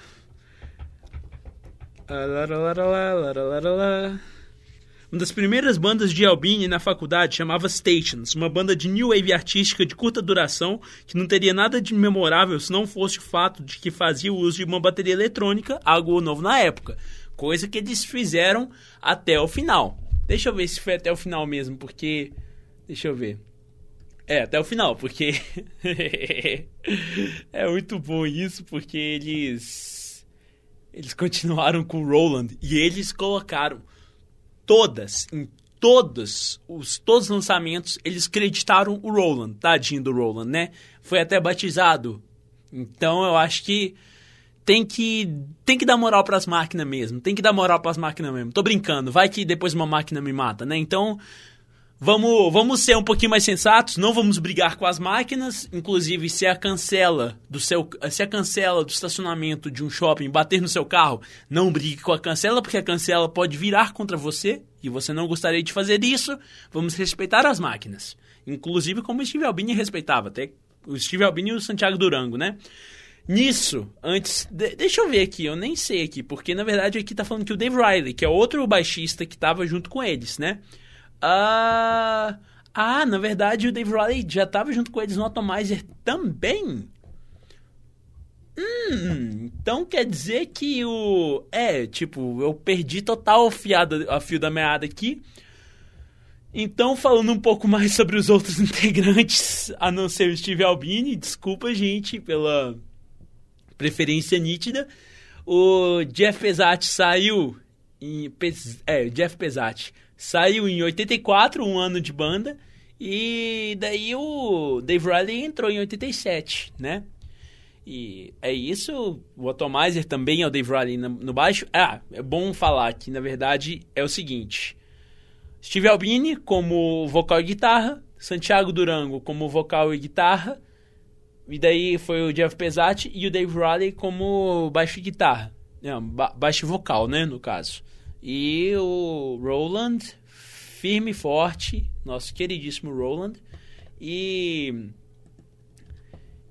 A: Uma das primeiras bandas de Albini na faculdade chamava Stations, uma banda de new wave artística de curta duração que não teria nada de memorável se não fosse o fato de que fazia uso de uma bateria eletrônica, algo novo na época, coisa que eles fizeram até o final. Deixa eu ver se foi até o final mesmo, porque deixa eu ver. É, até o final, porque é muito bom isso, porque eles eles continuaram com o Roland e eles colocaram todas, em todos os todos os lançamentos, eles creditaram o Roland, tadinho do Roland, né? Foi até batizado. Então eu acho que tem que tem que dar moral pras máquinas mesmo, tem que dar moral pras máquinas mesmo. Tô brincando, vai que depois uma máquina me mata, né? Então, Vamos, vamos ser um pouquinho mais sensatos, não vamos brigar com as máquinas, inclusive se a cancela do seu, se a cancela do estacionamento de um shopping bater no seu carro, não brigue com a cancela, porque a cancela pode virar contra você e você não gostaria de fazer isso. Vamos respeitar as máquinas, inclusive como o Steve Albini respeitava, até o Steve Albini e o Santiago Durango, né? Nisso, antes. de- deixa eu ver aqui, eu nem sei aqui, porque na verdade aqui tá falando que o Dave Riley, que é outro baixista que tava junto com eles, né? Ah, ah, na verdade o Dave Riley já tava junto com eles no Atomizer também. Hum, então quer dizer que o. É, tipo, eu perdi total o fiado, a fio da meada aqui. Então, falando um pouco mais sobre os outros integrantes, a não ser o Steve Albini, desculpa, gente, pela preferência nítida. O Jeff Pesati saiu em. É, Jeff Pesati saiu em 84, um ano de banda. E daí o Dave Riley entrou em 87, né? E é isso. O Atomizer também é o Dave Riley no baixo. Ah, é bom falar que na verdade é o seguinte: Steve Albini como vocal e guitarra, Santiago Durango como vocal e guitarra, e daí foi o Jeff Pesati e o Dave Riley como baixo e guitarra. Não, ba baixo vocal, né, no caso. E o Roland, firme e forte, nosso queridíssimo Roland. E.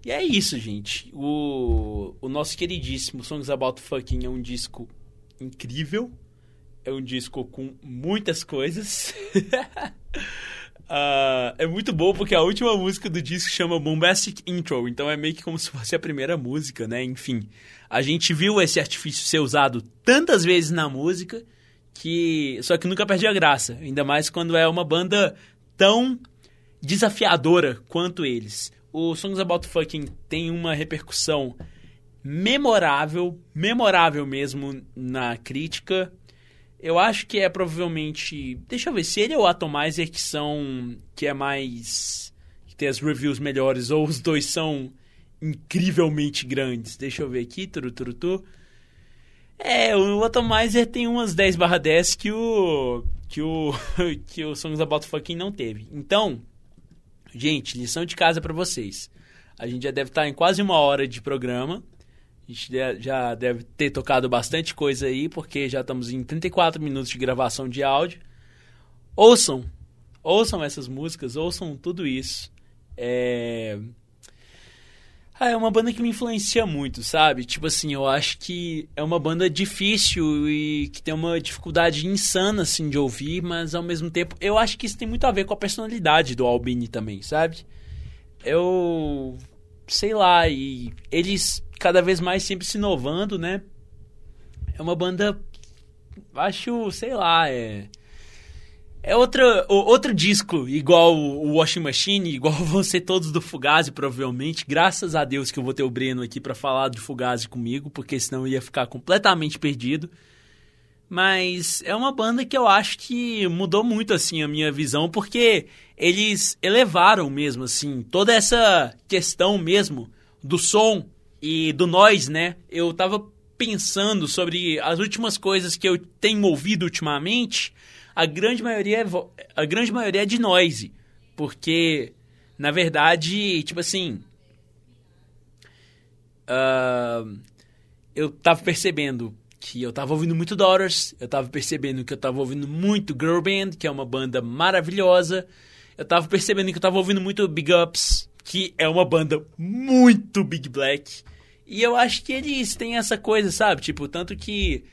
A: E é isso, gente. O, o nosso queridíssimo Songs About Fucking é um disco incrível. É um disco com muitas coisas. Uh, é muito bom porque a última música do disco chama Bombastic Intro, então é meio que como se fosse a primeira música, né? Enfim, a gente viu esse artifício ser usado tantas vezes na música que só que nunca perde a graça, ainda mais quando é uma banda tão desafiadora quanto eles. O Songs About Fucking tem uma repercussão memorável, memorável mesmo na crítica eu acho que é provavelmente. Deixa eu ver, se ele ou o Atomizer que são. que é mais. que tem as reviews melhores, ou os dois são incrivelmente grandes. Deixa eu ver aqui, turu, turu. É, o Atomizer tem umas 10 barra 10 que o. que o. que o Songs About Fucking não teve. Então, gente, lição de casa para vocês. A gente já deve estar em quase uma hora de programa. A gente já deve ter tocado bastante coisa aí, porque já estamos em 34 minutos de gravação de áudio. Ouçam, ouçam essas músicas, ouçam tudo isso. É... Ah, é uma banda que me influencia muito, sabe? Tipo assim, eu acho que é uma banda difícil e que tem uma dificuldade insana, assim, de ouvir, mas ao mesmo tempo eu acho que isso tem muito a ver com a personalidade do Albini também, sabe? Eu. sei lá, e eles cada vez mais sempre se inovando, né? É uma banda, acho, sei lá, é é outra, outro disco, igual o Washing Machine, igual ser todos do Fugazi, provavelmente. Graças a Deus que eu vou ter o Breno aqui para falar do Fugazi comigo, porque senão eu ia ficar completamente perdido. Mas é uma banda que eu acho que mudou muito, assim, a minha visão, porque eles elevaram mesmo, assim, toda essa questão mesmo do som e do nós, né? Eu tava pensando sobre as últimas coisas que eu tenho ouvido ultimamente, a grande maioria é, a grande maioria é de noise, porque na verdade, tipo assim, uh, eu tava percebendo que eu tava ouvindo muito Daughters, eu tava percebendo que eu tava ouvindo muito Girl Band, que é uma banda maravilhosa, eu tava percebendo que eu tava ouvindo muito Big Ups, que é uma banda muito Big Black. E eu acho que eles têm essa coisa, sabe? Tipo, tanto que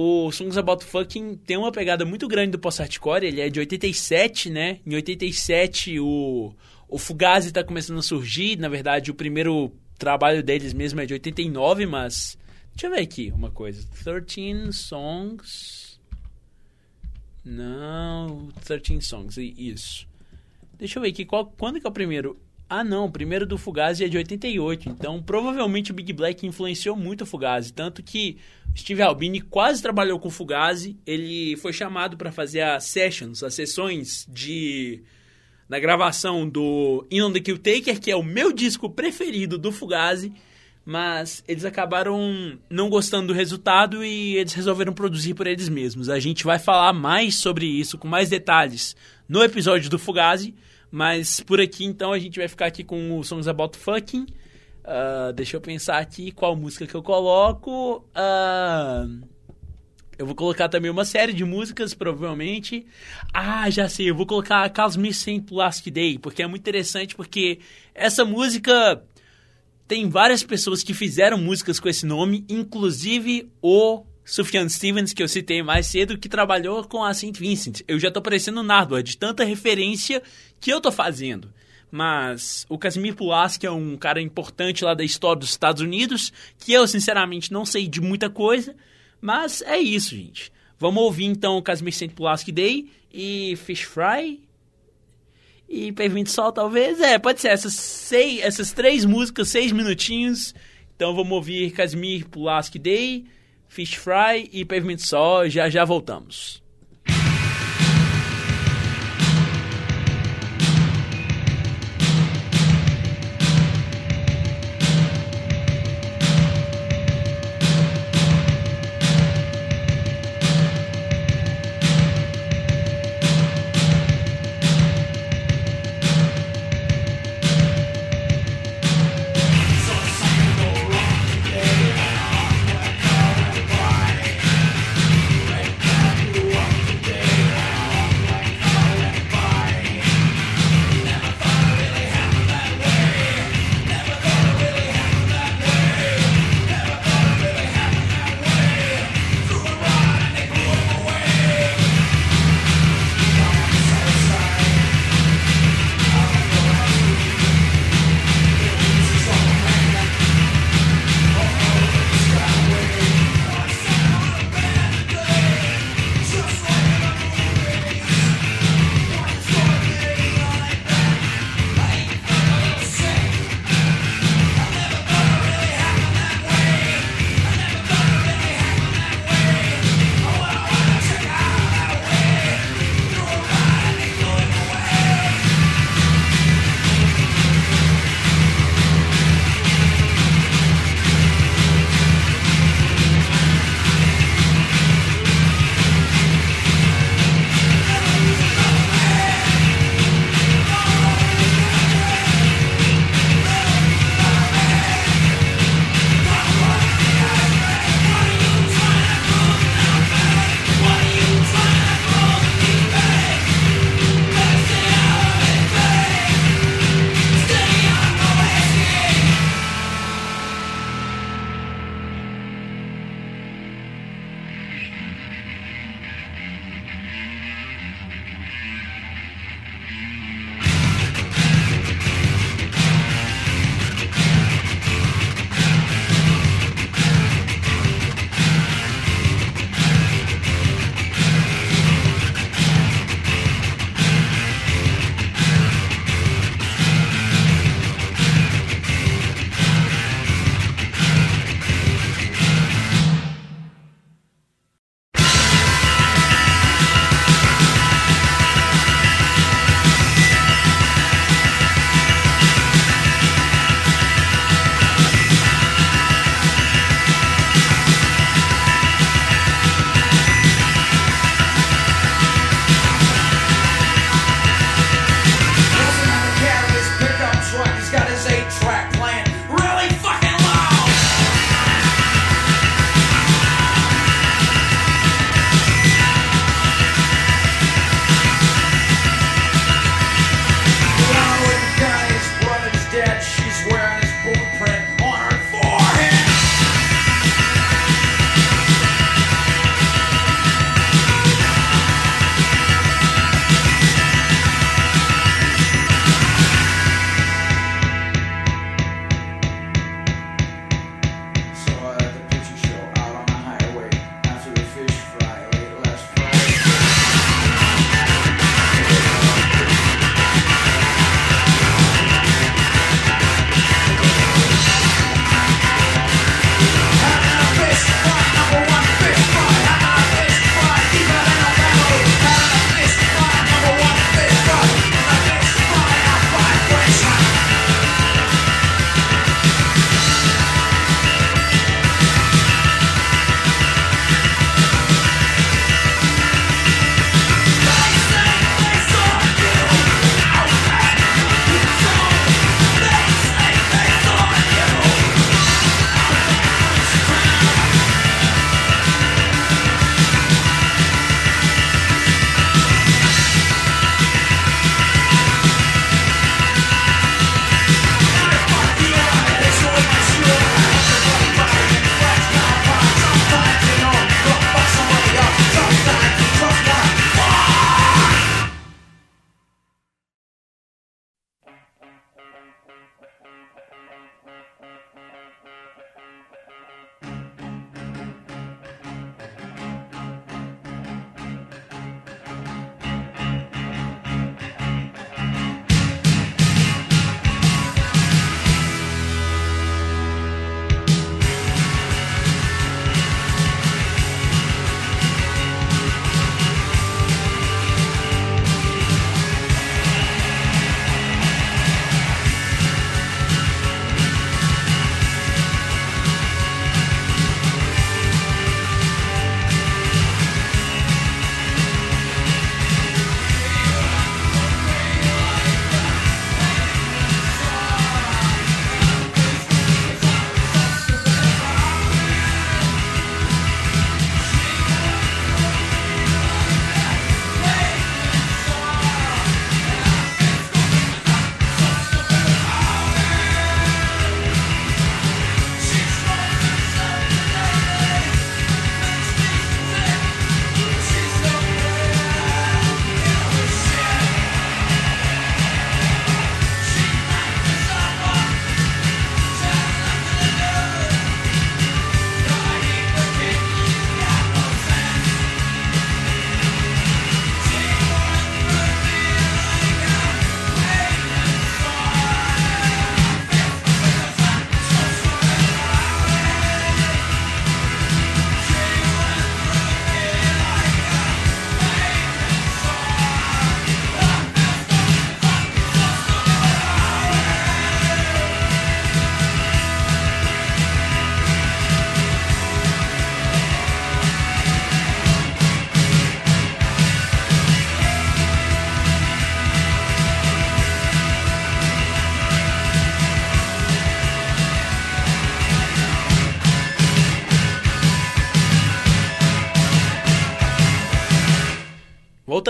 A: o Songs About Fucking tem uma pegada muito grande do post-hardcore, ele é de 87, né? Em 87 o, o Fugazi tá começando a surgir, na verdade o primeiro trabalho deles mesmo é de 89, mas... Deixa eu ver aqui uma coisa. 13 Songs... Não, 13 Songs, isso. Deixa eu ver aqui, qual, quando que é o primeiro? Ah, não, o primeiro do Fugazi é de 88, então provavelmente o Big Black influenciou muito o Fugazi, tanto que Steve Albini quase trabalhou com o Fugazi, ele foi chamado para fazer as sessions, as sessões de na gravação do In on the Kill Taker, que é o meu disco preferido do Fugazi, mas eles acabaram não gostando do resultado e eles resolveram produzir por eles mesmos. A gente vai falar mais sobre isso com mais detalhes no episódio do Fugazi. Mas por aqui, então, a gente vai ficar aqui com o Songs About Fucking. Uh, deixa eu pensar aqui qual música que eu coloco. Uh, eu vou colocar também uma série de músicas, provavelmente. Ah, já sei, eu vou colocar Carlos Me Saint Last Day, porque é muito interessante, porque essa música tem várias pessoas que fizeram músicas com esse nome, inclusive o Sufjan Stevens, que eu citei mais cedo, que trabalhou com a St. Vincent. Eu já tô parecendo Nardwar, de tanta referência que eu tô fazendo. Mas o Casimir Pulaski é um cara importante lá da história dos Estados Unidos, que eu, sinceramente, não sei de muita coisa. Mas é isso, gente. Vamos ouvir então Casimir Saint Pulaski Day e Fish Fry. E Pavement Sol, talvez. É, pode ser. Essas, seis, essas três músicas, seis minutinhos. Então vamos ouvir Casimir Pulaski Day, Fish Fry e Pavement Sol. Já já voltamos.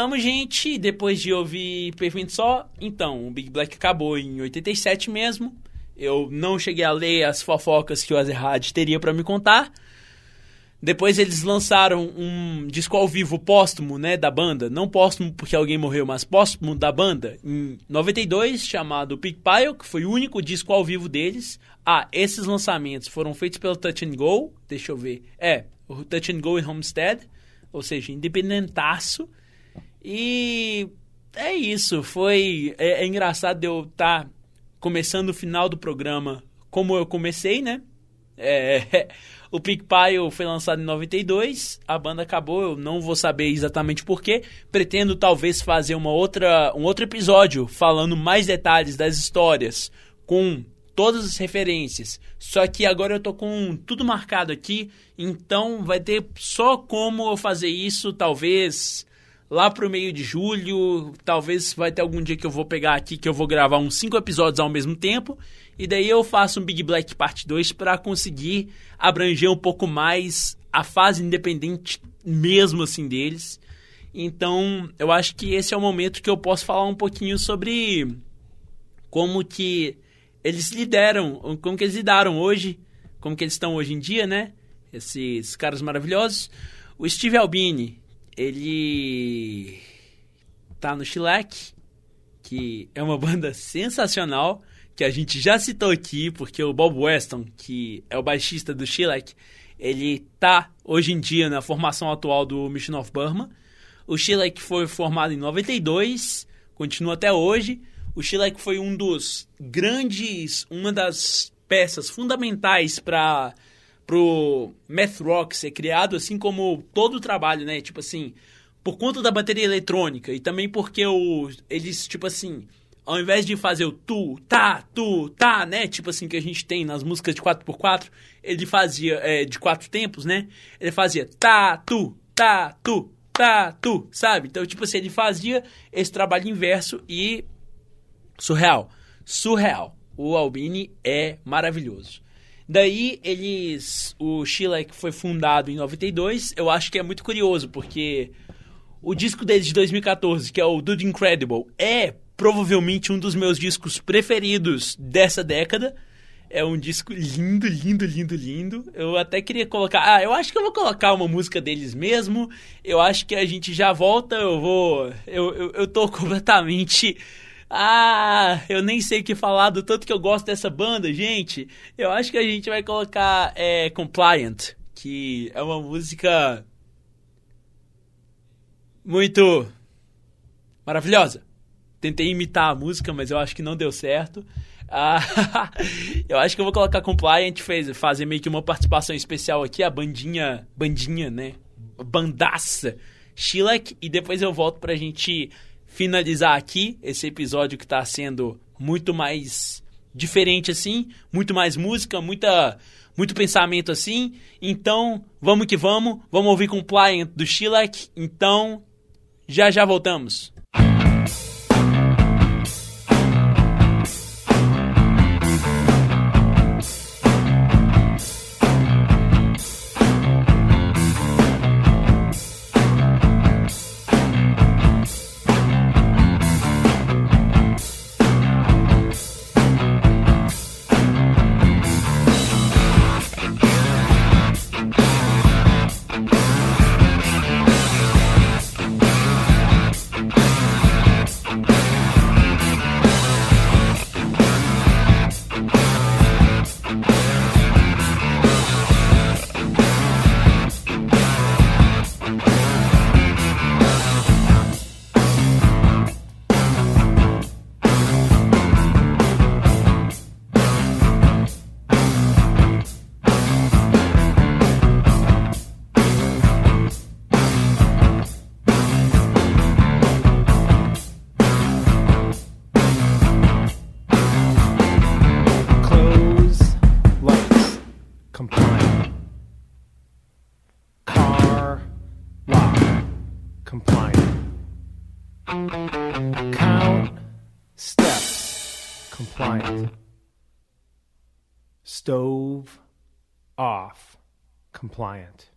A: Voltamos, gente, depois de ouvir Pavement só. Então, o Big Black acabou em 87 mesmo. Eu não cheguei a ler as fofocas que o Azerhad teria para me contar. Depois eles lançaram um disco ao vivo póstumo, né, da banda. Não póstumo porque alguém morreu, mas póstumo da banda. Em 92, chamado Pig Pile, que foi o único disco ao vivo deles. Ah, esses lançamentos foram feitos pelo Touch and Go. Deixa eu ver. É, o Touch and Go em Homestead. Ou seja, independentaço. E é isso. Foi... É, é engraçado eu estar tá começando o final do programa como eu comecei, né? É... O Pig Pile foi lançado em 92, a banda acabou, eu não vou saber exatamente porquê. Pretendo talvez fazer uma outra, um outro episódio falando mais detalhes das histórias, com todas as referências. Só que agora eu tô com tudo marcado aqui, então vai ter só como eu fazer isso, talvez lá pro meio de julho, talvez vai ter algum dia que eu vou pegar aqui que eu vou gravar uns cinco episódios ao mesmo tempo e daí eu faço um Big Black Parte 2 para conseguir abranger um pouco mais a fase independente mesmo assim deles. Então, eu acho que esse é o momento que eu posso falar um pouquinho sobre como que eles lideram, como que eles lidaram hoje, como que eles estão hoje em dia, né? Esses caras maravilhosos. O Steve Albini, ele tá no Shellac, que é uma banda sensacional que a gente já citou aqui, porque o Bob Weston, que é o baixista do Shellac, ele tá hoje em dia na formação atual do Mission of Burma. O Shellac foi formado em 92, continua até hoje. O Shellac foi um dos grandes, uma das peças fundamentais para pro math rock ser criado, assim como todo o trabalho, né? Tipo assim, por conta da bateria eletrônica e também porque o, eles, tipo assim, ao invés de fazer o tu, tá, tu, tá, né? Tipo assim que a gente tem nas músicas de 4x4, ele fazia é, de quatro tempos, né? Ele fazia tá, tu, tá, tu, tá, tu, sabe? Então, tipo assim, ele fazia esse trabalho inverso e surreal, surreal. O Albini é maravilhoso. Daí eles, o Sheila foi fundado em 92, eu acho que é muito curioso porque o disco deles de 2014, que é o Dude Incredible, é provavelmente um dos meus discos preferidos dessa década. É um disco lindo, lindo, lindo, lindo. Eu até queria colocar. Ah, eu acho que eu vou colocar uma música deles mesmo. Eu acho que a gente já volta. Eu vou. Eu, eu, eu tô completamente. Ah, eu nem sei o que falar do tanto que eu gosto dessa banda, gente. Eu acho que a gente vai colocar é, Compliant, que é uma música muito maravilhosa tentei imitar a música, mas eu acho que não deu certo. Ah, eu acho que eu vou colocar Compliant, fez, fazer meio que uma participação especial aqui, a bandinha, bandinha, né? Bandaça Shellac, e depois eu volto pra gente finalizar aqui esse episódio que tá sendo muito mais diferente assim, muito mais música, muita muito pensamento assim. Então, vamos que vamos, vamos ouvir Compliant do Shellac. Então, já já voltamos.
C: Off compliant.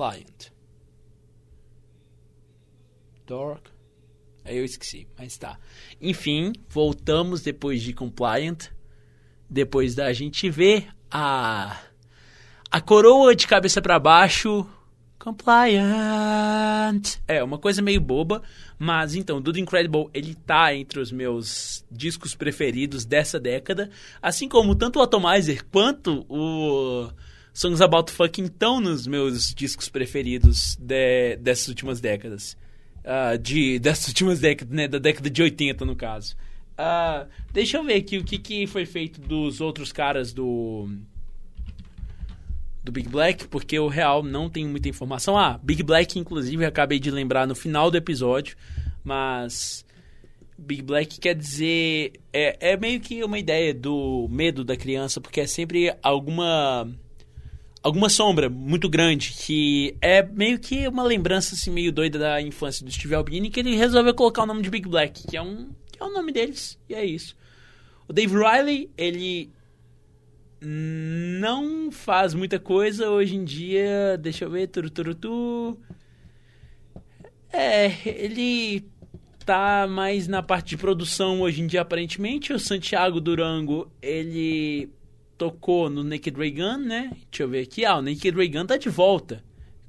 A: Compliant. Dark. Aí eu esqueci, mas tá. Enfim, voltamos depois de Compliant. Depois da gente ver a a coroa de cabeça para baixo. Compliant. É, uma coisa meio boba, mas então, Dude Incredible, ele tá entre os meus discos preferidos dessa década, assim como tanto o Atomizer quanto o Songs About Fucking estão nos meus discos preferidos de, dessas últimas décadas. Ah, de, dessas últimas décadas, né, da década de 80 no caso. Ah, deixa eu ver aqui o que, que foi feito dos outros caras do do Big Black, porque o real não tem muita informação. Ah, Big Black, inclusive, acabei de lembrar no final do episódio, mas Big Black quer dizer. É, é meio que uma ideia do medo da criança, porque é sempre alguma. Alguma sombra muito grande, que é meio que uma lembrança assim, meio doida da infância do Steve Albini, que ele resolveu colocar o nome de Big Black, que é, um, que é o nome deles, e é isso. O Dave Riley, ele não faz muita coisa hoje em dia. Deixa eu ver, turuturutu. É, ele tá mais na parte de produção hoje em dia, aparentemente. O Santiago Durango, ele tocou no Naked Ray Gun, né? Deixa eu ver aqui. Ah, o Naked Ray Gun tá de volta.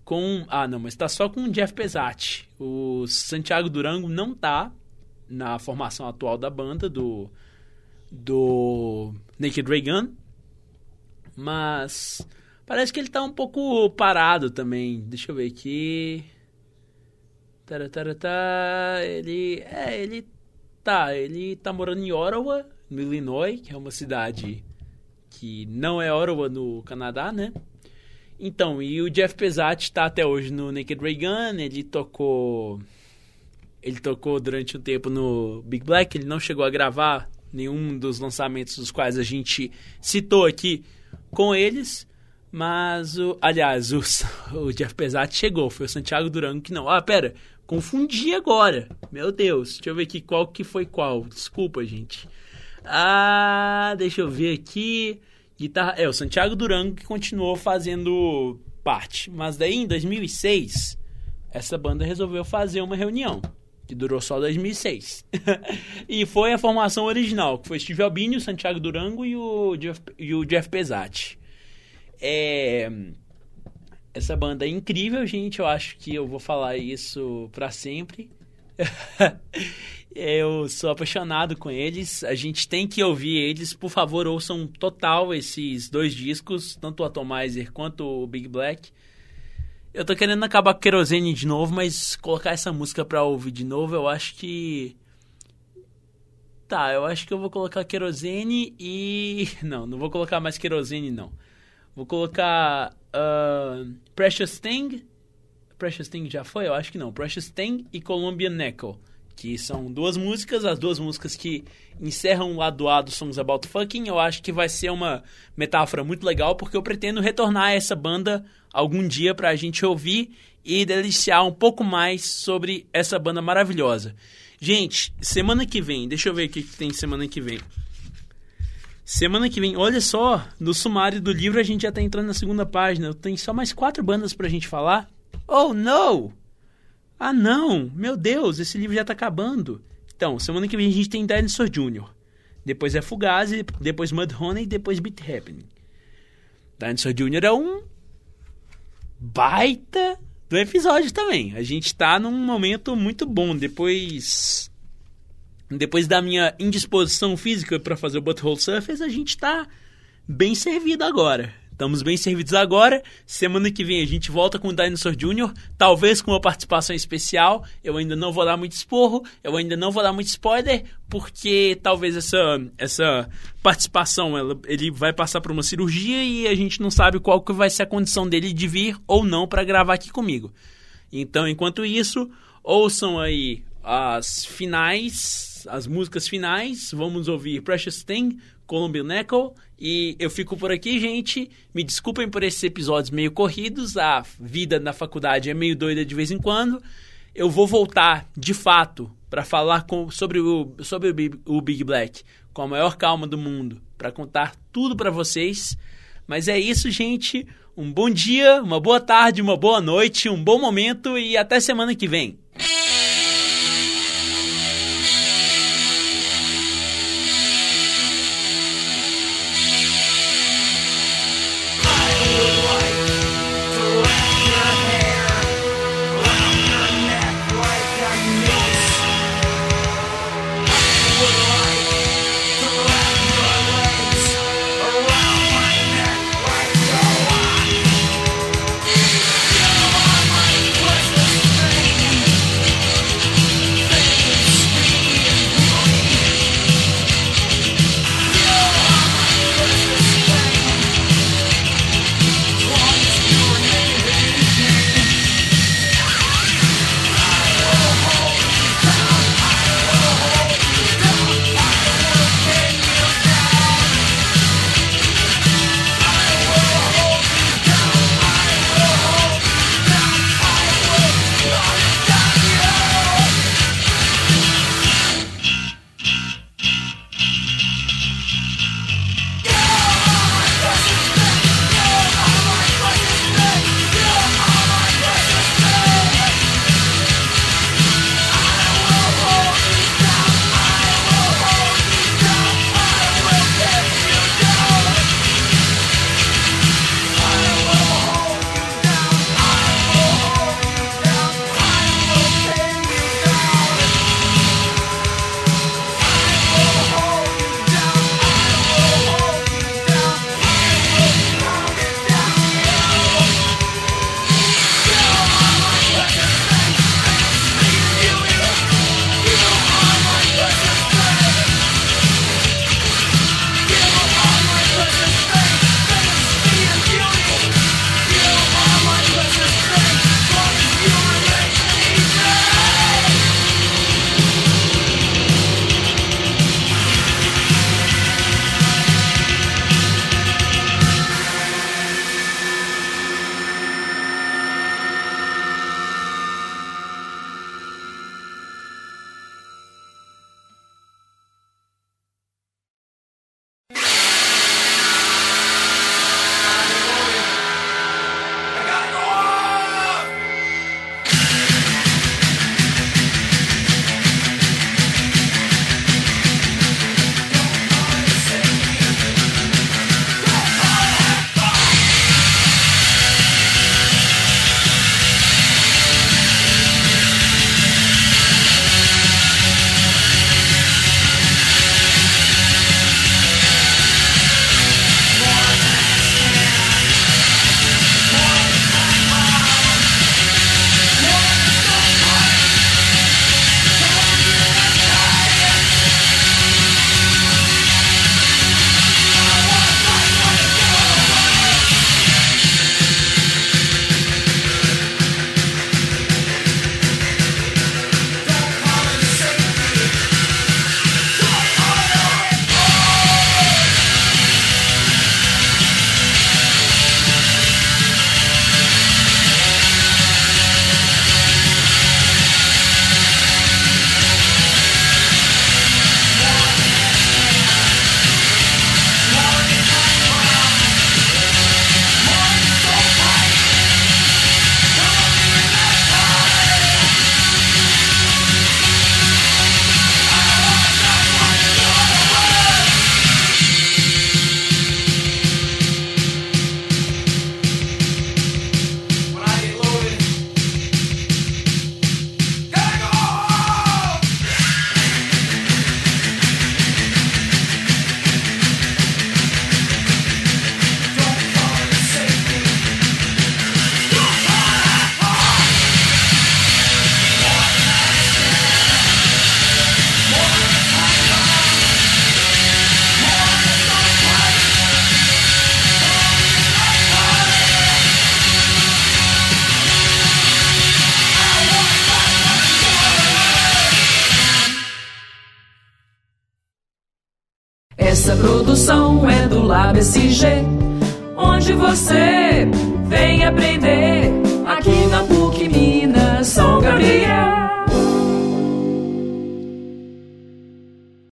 A: Com. Ah, não, mas tá só com o Jeff Pesati. O Santiago Durango não tá na formação atual da banda do. Do Naked Ray Gun. Mas parece que ele tá um pouco parado também. Deixa eu ver aqui. Taratata, ele. É, ele tá. Ele tá morando em Ottawa, no Illinois, que é uma cidade que não é Ottawa no Canadá, né? Então, e o Jeff Pesati tá até hoje no Naked Ray Gun, ele tocou. Ele tocou durante um tempo no Big Black, ele não chegou a gravar nenhum dos lançamentos dos quais a gente citou aqui com eles, mas o, aliás, o, o Jeff Pesati chegou, foi o Santiago Durango que não. Ah, pera, confundi agora. Meu Deus, deixa eu ver aqui qual que foi qual. Desculpa, gente. Ah, deixa eu ver aqui. Guitarra, é o Santiago Durango que continuou fazendo parte, mas daí em 2006 essa banda resolveu fazer uma reunião que durou só 2006. e foi a formação original, que foi Steve Albini, o Santiago Durango e o Jeff, e o Jeff Pesati. É... Essa banda é incrível, gente. Eu acho que eu vou falar isso para sempre. eu sou apaixonado com eles. A gente tem que ouvir eles. Por favor, ouçam total esses dois discos, tanto o Atomizer quanto o Big Black. Eu tô querendo acabar com Querosene de novo, mas colocar essa música pra ouvir de novo, eu acho que. Tá, eu acho que eu vou colocar Querosene e. Não, não vou colocar mais Querosene, não. Vou colocar. Uh, Precious Thing. Precious Thing já foi? Eu acho que não. Precious Thing e Colombian Echo. Que são duas músicas, as duas músicas que encerram o lado A do Songs About Fucking. Eu acho que vai ser uma metáfora muito legal, porque eu pretendo retornar a essa banda algum dia pra gente ouvir e deliciar um pouco mais sobre essa banda maravilhosa. Gente, semana que vem, deixa eu ver o que tem semana que vem. Semana que vem, olha só, no sumário do livro a gente já tá entrando na segunda página. Tem só mais quatro bandas pra gente falar. Oh, não! Ah, não! Meu Deus, esse livro já tá acabando. Então, semana que vem a gente tem Dinosaur Jr. Depois é Fugazi, depois Mudhoney depois Beat Happening. Dinosaur Jr. é um baita do episódio também. A gente tá num momento muito bom. Depois. Depois da minha indisposição física para fazer o Butthole Surface, a gente tá bem servido agora. Estamos bem servidos agora. Semana que vem a gente volta com o Dinosaur Jr., talvez com uma participação especial. Eu ainda não vou dar muito esporro, eu ainda não vou dar muito spoiler, porque talvez essa, essa participação ela, ele vai passar por uma cirurgia e a gente não sabe qual que vai ser a condição dele de vir ou não para gravar aqui comigo. Então, enquanto isso, ouçam aí as finais, as músicas finais. Vamos ouvir Precious Thing, Colombian Echo. E eu fico por aqui, gente. Me desculpem por esses episódios meio corridos. A vida na faculdade é meio doida de vez em quando. Eu vou voltar, de fato, para falar com, sobre, o, sobre o, Big, Black com a maior calma do mundo, para contar tudo para vocês. Mas é isso, gente.
B: um bom dia, uma boa tarde, uma boa noite, um bom momento e até semana que vem.